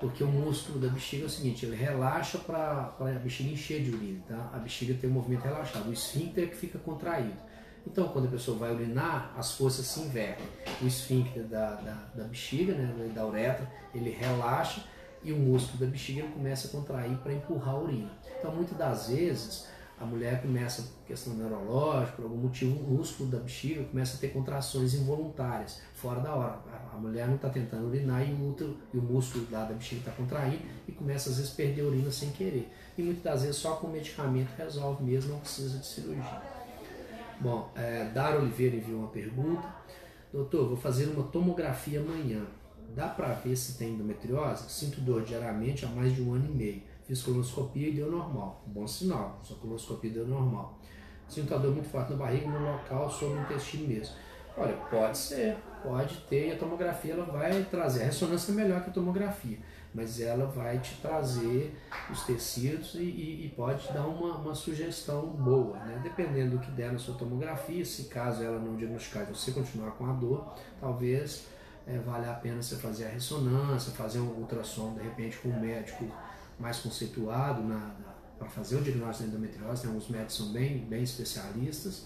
porque o músculo da bexiga é o seguinte, ele relaxa para a bexiga encher de urina, tá? a bexiga tem um movimento relaxado, o esfíncter é que fica contraído. Então, quando a pessoa vai urinar, as forças se invertem. O esfíncter da, da, da bexiga, né, da uretra, ele relaxa e o músculo da bexiga começa a contrair para empurrar a urina. Então, muitas das vezes, a mulher começa, questão neurológica, por algum motivo, o músculo da bexiga começa a ter contrações involuntárias, fora da hora. A mulher não está tentando urinar e o, útero, e o músculo da, da bexiga está contraindo e começa às vezes a perder a urina sem querer. E muitas das vezes só com medicamento resolve mesmo, não precisa de cirurgia. Bom, é, Dara Oliveira enviou uma pergunta. Doutor, vou fazer uma tomografia amanhã. Dá para ver se tem endometriose? Sinto dor diariamente há mais de um ano e meio. Fiz colonoscopia e deu normal. Bom sinal, sua colonoscopia deu normal. Sinto a dor muito forte na barriga, no local, sobre o intestino mesmo. Olha, pode ser, pode ter, e a tomografia ela vai trazer. A ressonância é melhor que a tomografia, mas ela vai te trazer os tecidos e, e, e pode te dar uma, uma sugestão boa, né? Dependendo do que der na sua tomografia, se caso ela não diagnosticar e você continuar com a dor, talvez é, valha a pena você fazer a ressonância, fazer um ultrassom, de repente, com um médico mais conceituado para fazer o diagnóstico da endometriose, né? alguns médicos são bem, bem especialistas.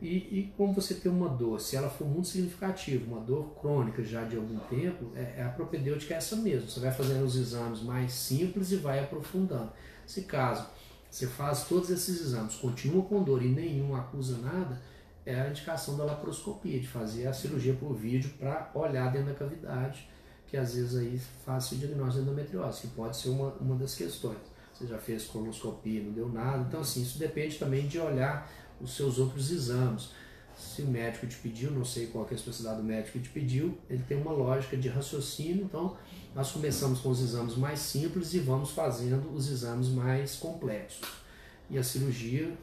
E, e, como você tem uma dor, se ela for muito significativa, uma dor crônica já de algum tempo, é, é a propedêutica é essa mesmo. Você vai fazendo os exames mais simples e vai aprofundando. Se caso você faz todos esses exames, continua com dor e nenhum acusa nada, é a indicação da laparoscopia, de fazer a cirurgia por vídeo para olhar dentro da cavidade que às vezes aí faz o diagnóstico de endometriose, que pode ser uma, uma das questões. Você já fez colonoscopia, não deu nada, então assim, isso depende também de olhar os seus outros exames. Se o médico te pediu, não sei qual é a especialidade do médico que te pediu, ele tem uma lógica de raciocínio, então nós começamos com os exames mais simples e vamos fazendo os exames mais complexos. E a cirurgia,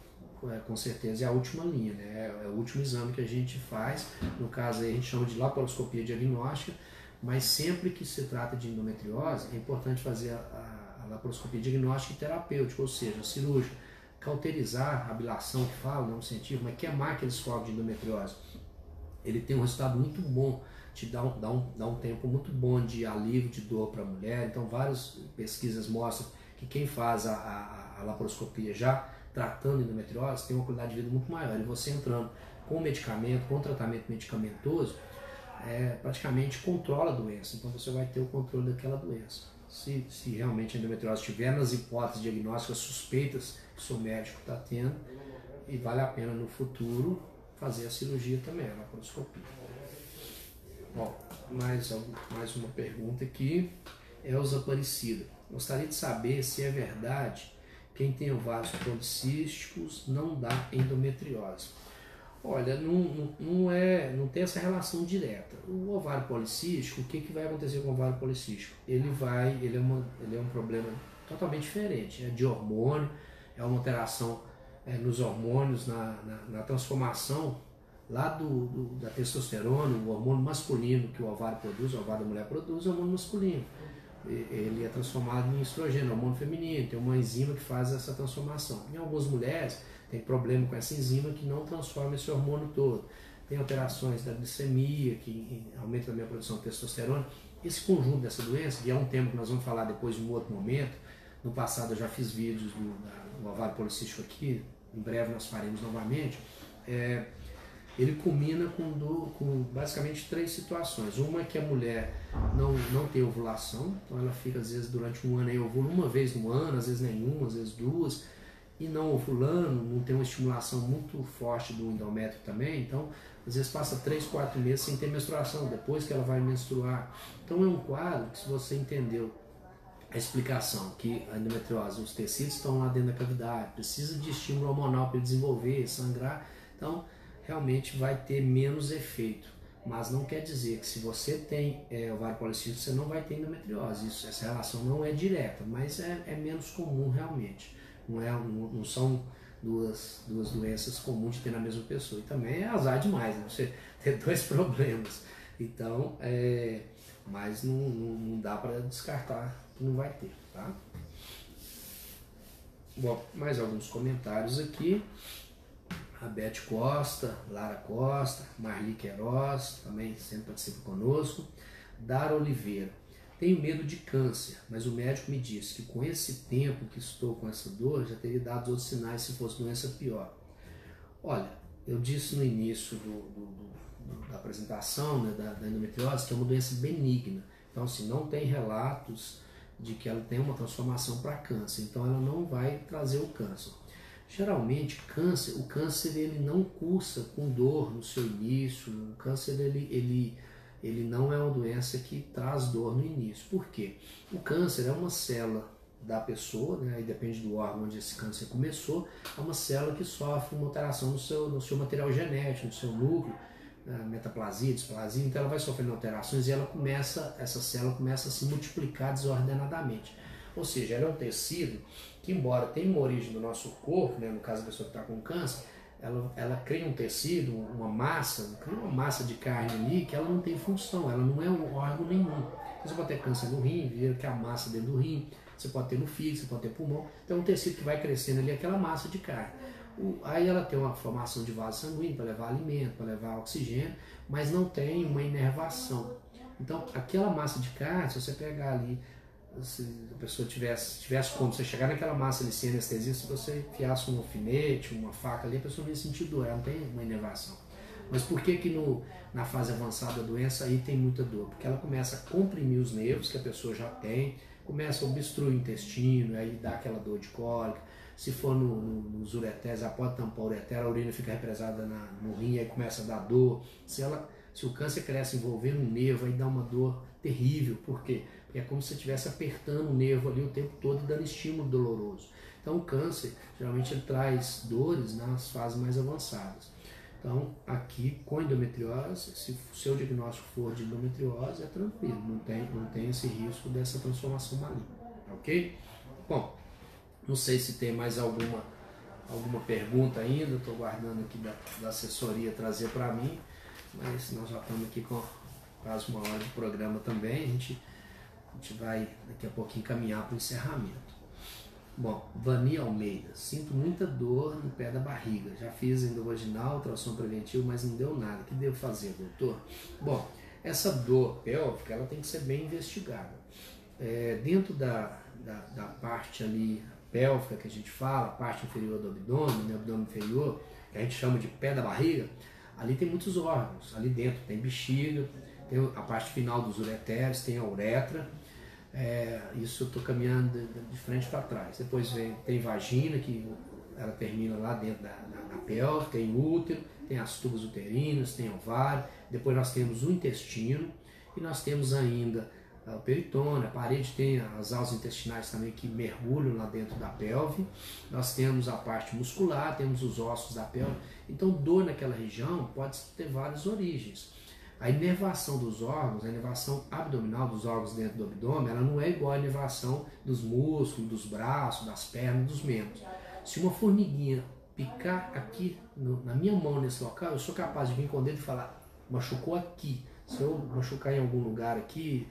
com certeza, é a última linha, né? é o último exame que a gente faz, no caso aí a gente chama de laparoscopia diagnóstica, mas sempre que se trata de endometriose, é importante fazer a, a, a laparoscopia diagnóstica e terapêutica, ou seja, cirúrgica, cauterizar a ablação que fala, não científico, mas queimar aqueles focos de endometriose. Ele tem um resultado muito bom, te dá um, dá um, dá um tempo muito bom de alívio de dor para a mulher. Então, várias pesquisas mostram que quem faz a, a, a laparoscopia já tratando endometriose tem uma qualidade de vida muito maior. E você entrando com medicamento, com tratamento medicamentoso, é, praticamente controla a doença, então você vai ter o controle daquela doença. Se, se realmente a endometriose estiver nas hipóteses diagnósticas suspeitas que o seu médico está tendo, e vale a pena no futuro fazer a cirurgia também, a laparoscopia. Bom, mais, mais uma pergunta aqui. Elza Aparecida. Gostaria de saber se é verdade quem tem ovários policísticos não dá endometriose. Olha, não, não, não, é, não tem essa relação direta. O ovário policístico, o que, que vai acontecer com o ovário policístico? Ele vai, ele é, uma, ele é um problema totalmente diferente, é de hormônio, é uma alteração é, nos hormônios, na, na, na transformação lá do, do, da testosterona, o hormônio masculino que o ovário produz, o ovário da mulher produz, é o hormônio masculino. Ele é transformado em estrogênio, hormônio feminino, tem uma enzima que faz essa transformação. Em algumas mulheres, tem problema com essa enzima que não transforma esse hormônio todo. Tem alterações da glicemia, que aumenta a minha produção de testosterona. Esse conjunto dessa doença, e é um tema que nós vamos falar depois em um outro momento, no passado eu já fiz vídeos do, do ovário policístico aqui, em breve nós faremos novamente, é, ele culmina com, do, com basicamente três situações. Uma é que a mulher não, não tem ovulação, então ela fica às vezes durante um ano aí ovula uma vez no ano, às vezes nenhuma, às vezes duas, e não o fulano, não tem uma estimulação muito forte do endométrio também, então às vezes passa 3, 4 meses sem ter menstruação, depois que ela vai menstruar. Então é um quadro que se você entendeu a explicação que a endometriose, os tecidos estão lá dentro da cavidade, precisa de estímulo hormonal para desenvolver, sangrar, então realmente vai ter menos efeito. Mas não quer dizer que se você tem é, ovário policístico, você não vai ter endometriose. Isso, essa relação não é direta, mas é, é menos comum realmente. Não, é, não, não, são duas, duas doenças comuns de ter na mesma pessoa. E também é azar demais, né? você ter dois problemas. Então, é, mas não, não, não dá para descartar que não vai ter, tá? Bom, mais alguns comentários aqui. A Beth Costa, Lara Costa, Marli Queiroz, também sempre participa conosco. Dara Oliveira. Tenho medo de câncer, mas o médico me disse que com esse tempo que estou com essa dor, já teria dado outros sinais se fosse doença pior. Olha, eu disse no início do, do, do, da apresentação né, da, da endometriose que é uma doença benigna. Então, assim, não tem relatos de que ela tem uma transformação para câncer, então ela não vai trazer o câncer. Geralmente, câncer, o câncer ele não cursa com dor no seu início, o câncer ele, ele, ele não é uma doença que traz dor no início. Por quê? O câncer é uma célula da pessoa, né, aí depende do órgão onde esse câncer começou, é uma célula que sofre uma alteração no seu, no seu material genético, no seu núcleo, né, metaplasia, displasia, então ela vai sofrendo alterações e ela começa, essa célula começa a se multiplicar desordenadamente. Ou seja, ela é um tecido que, embora tenha uma origem do nosso corpo, né, no caso da pessoa que está com câncer, ela, ela cria um tecido, uma massa, cria uma massa de carne ali que ela não tem função, ela não é um órgão nenhum. Você pode ter câncer no rim, vira que é a massa dentro do rim, você pode ter no fígado, você pode ter pulmão, então é um tecido que vai crescendo ali, aquela massa de carne. O, aí ela tem uma formação de vaso sanguíneo para levar alimento, para levar oxigênio, mas não tem uma inervação. Então, aquela massa de carne, se você pegar ali, se a pessoa tivesse, tivesse como você chegar naquela massa ali sem anestesia, se você enfiasse um alfinete, uma faca ali, a pessoa não ia sentir dor, ela não tem uma inervação. Mas por que que no, na fase avançada da doença aí tem muita dor? Porque ela começa a comprimir os nervos que a pessoa já tem, começa a obstruir o intestino, aí dá aquela dor de cólica, se for no, no, nos ureteres, ela pode tampar o ureter, a urina fica represada na, no rim, aí começa a dar dor. Se, ela, se o câncer cresce envolvendo um nervo, aí dá uma dor terrível. Por quê? É como se estivesse apertando o nervo ali o tempo todo e dando estímulo doloroso. Então o câncer, geralmente traz dores nas fases mais avançadas. Então, aqui com endometriose, se o seu diagnóstico for de endometriose, é tranquilo, não tem, não tem esse risco dessa transformação maligna, ok? Bom, não sei se tem mais alguma, alguma pergunta ainda, estou guardando aqui da, da assessoria trazer para mim, mas nós já estamos aqui com quase uma hora de programa também, a gente, a gente vai daqui a pouquinho caminhar para o encerramento. Bom, Vani Almeida, sinto muita dor no pé da barriga. Já fiz endovaginal, ultrassom preventivo, mas não deu nada. O que devo fazer, doutor? Bom, essa dor pélvica ela tem que ser bem investigada. É, dentro da, da, da, parte ali pélvica que a gente fala, parte inferior do abdômen, né, abdômen inferior, que a gente chama de pé da barriga, ali tem muitos órgãos. Ali dentro tem bexiga, tem a parte final dos ureteres, tem a uretra. É, isso eu estou caminhando de, de frente para trás. Depois vem, tem vagina, que ela termina lá dentro da, da, da pelve, tem útero, tem as tubas uterinas, tem ovário. Depois nós temos o intestino e nós temos ainda o peritônio, a parede tem as alças intestinais também que mergulham lá dentro da pelve. Nós temos a parte muscular, temos os ossos da pelve. Então, dor naquela região pode ter várias origens. A inervação dos órgãos, a inervação abdominal dos órgãos dentro do abdômen, ela não é igual à inervação dos músculos, dos braços, das pernas, dos membros. Se uma formiguinha picar aqui no, na minha mão nesse local, eu sou capaz de vir com o dedo e falar, machucou aqui. Se eu machucar em algum lugar aqui,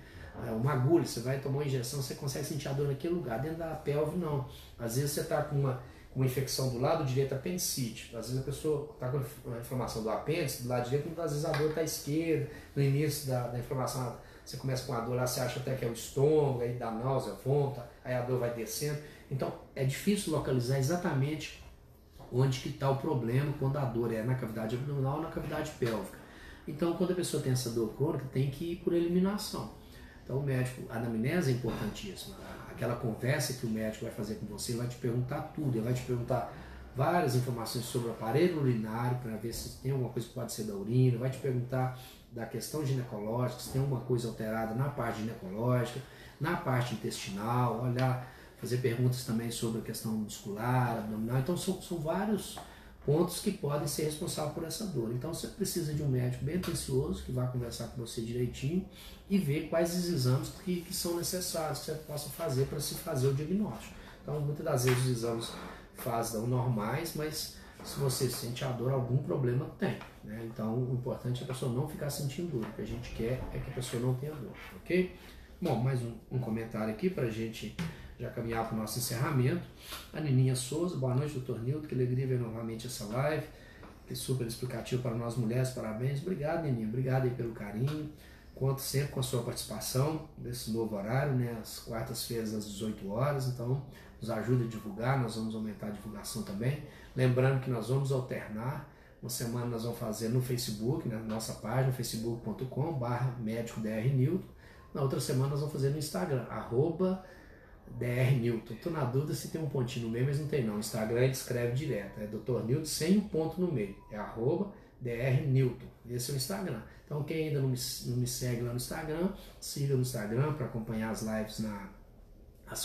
é uma agulha, você vai tomar uma injeção, você consegue sentir a dor naquele lugar. Dentro da pelve, não. Às vezes você está com uma, uma infecção do lado direito, apendicite. Às vezes a pessoa está com uma inflamação do apêndice, do lado direito, muitas vezes a dor está esquerda. No início da, da inflamação, você começa com a dor lá, você acha até que é o estômago, aí dá náusea, vonta, aí a dor vai descendo. Então é difícil localizar exatamente onde que está o problema quando a dor é na cavidade abdominal ou na cavidade pélvica. Então, quando a pessoa tem essa dor crônica, tem que ir por eliminação. Então o médico, a anamnese é importantíssima. Aquela conversa que o médico vai fazer com você, vai te perguntar tudo, ele vai te perguntar várias informações sobre o aparelho urinário para ver se tem alguma coisa que pode ser da urina, vai te perguntar da questão ginecológica, se tem alguma coisa alterada na parte ginecológica, na parte intestinal, olhar, fazer perguntas também sobre a questão muscular, abdominal. Então são, são vários pontos que podem ser responsáveis por essa dor. Então você precisa de um médico bem atencioso que vai conversar com você direitinho e ver quais os exames que, que são necessários que você possa fazer para se fazer o diagnóstico. Então muitas das vezes os exames fazem normais, mas se você sente a dor, algum problema tem. Né? Então o importante é a pessoa não ficar sentindo dor. O que a gente quer é que a pessoa não tenha dor, ok? Bom, mais um, um comentário aqui para a gente já caminhar para o nosso encerramento. A Nininha Souza, boa noite, doutor Nilton, que alegria ver novamente essa live. Que super explicativo para nós mulheres, parabéns. Obrigado, Nininha, obrigado aí pelo carinho. Conto sempre com a sua participação nesse novo horário, né, às quartas-feiras às 18 horas. Então, nos ajuda a divulgar, nós vamos aumentar a divulgação também. Lembrando que nós vamos alternar. Uma semana nós vamos fazer no Facebook, na nossa página, facebook.com.br médico. Na outra semana nós vamos fazer no Instagram, arroba Dr. Newton. Tô na dúvida se tem um pontinho no meio, mas não tem não. O Instagram ele escreve direto. É Dr. Newton sem um ponto no meio. É arroba Dr. Newton. Esse é o Instagram. Então quem ainda não me, não me segue lá no Instagram, siga no Instagram para acompanhar as lives na,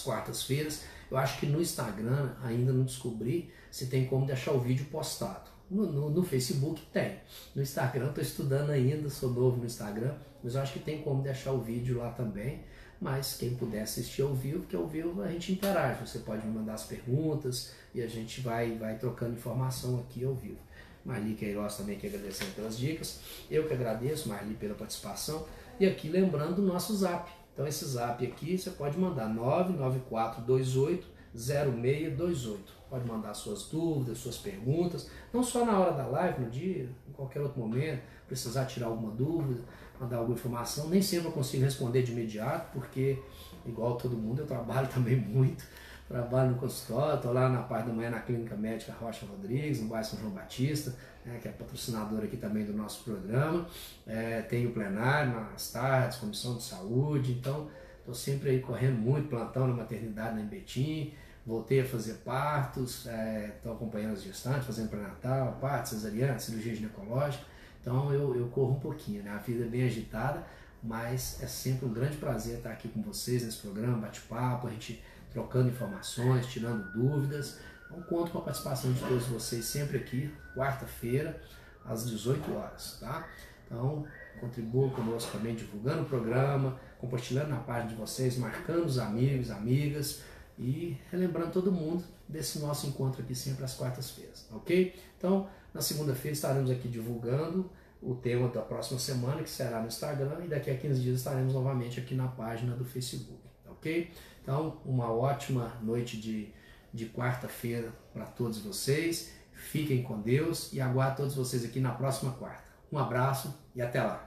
quartas-feiras. Eu acho que no Instagram ainda não descobri se tem como deixar o vídeo postado. No, no, no Facebook tem. No Instagram estou estudando ainda, sou novo no Instagram, mas eu acho que tem como deixar o vídeo lá também mas quem puder assistir ao vivo, porque ao vivo a gente interage, você pode me mandar as perguntas e a gente vai, vai trocando informação aqui ao vivo. Marli Queiroz também que agradecendo pelas dicas, eu que agradeço, Marli, pela participação, e aqui lembrando o nosso zap. Então esse zap aqui você pode mandar 99428 0628. Pode mandar suas dúvidas, suas perguntas, não só na hora da live, no dia, em qualquer outro momento, precisar tirar alguma dúvida, mandar alguma informação. Nem sempre eu consigo responder de imediato, porque, igual todo mundo, eu trabalho também muito. Trabalho no consultório, estou lá na parte da manhã na Clínica Médica Rocha Rodrigues, no bairro São João Batista, né, que é patrocinador aqui também do nosso programa. É, tenho plenário nas tardes, comissão de saúde, então estou sempre aí correndo muito, plantão na maternidade na Betim. Voltei a fazer partos, estou é, acompanhando as gestantes, fazendo pré-natal, parto, cesariana, cirurgia ginecológica. Então eu, eu corro um pouquinho, né? A vida é bem agitada, mas é sempre um grande prazer estar aqui com vocês nesse programa, bate-papo, a gente trocando informações, tirando dúvidas. Então conto com a participação de todos vocês sempre aqui, quarta-feira, às 18 horas, tá? Então contribua conosco também divulgando o programa, compartilhando na página de vocês, marcando os amigos, amigas e relembrando todo mundo desse nosso encontro aqui sempre às quartas-feiras, ok? Então, na segunda-feira estaremos aqui divulgando o tema da próxima semana, que será no Instagram, e daqui a 15 dias estaremos novamente aqui na página do Facebook, ok? Então, uma ótima noite de, de quarta-feira para todos vocês. Fiquem com Deus e aguardo todos vocês aqui na próxima quarta. Um abraço e até lá!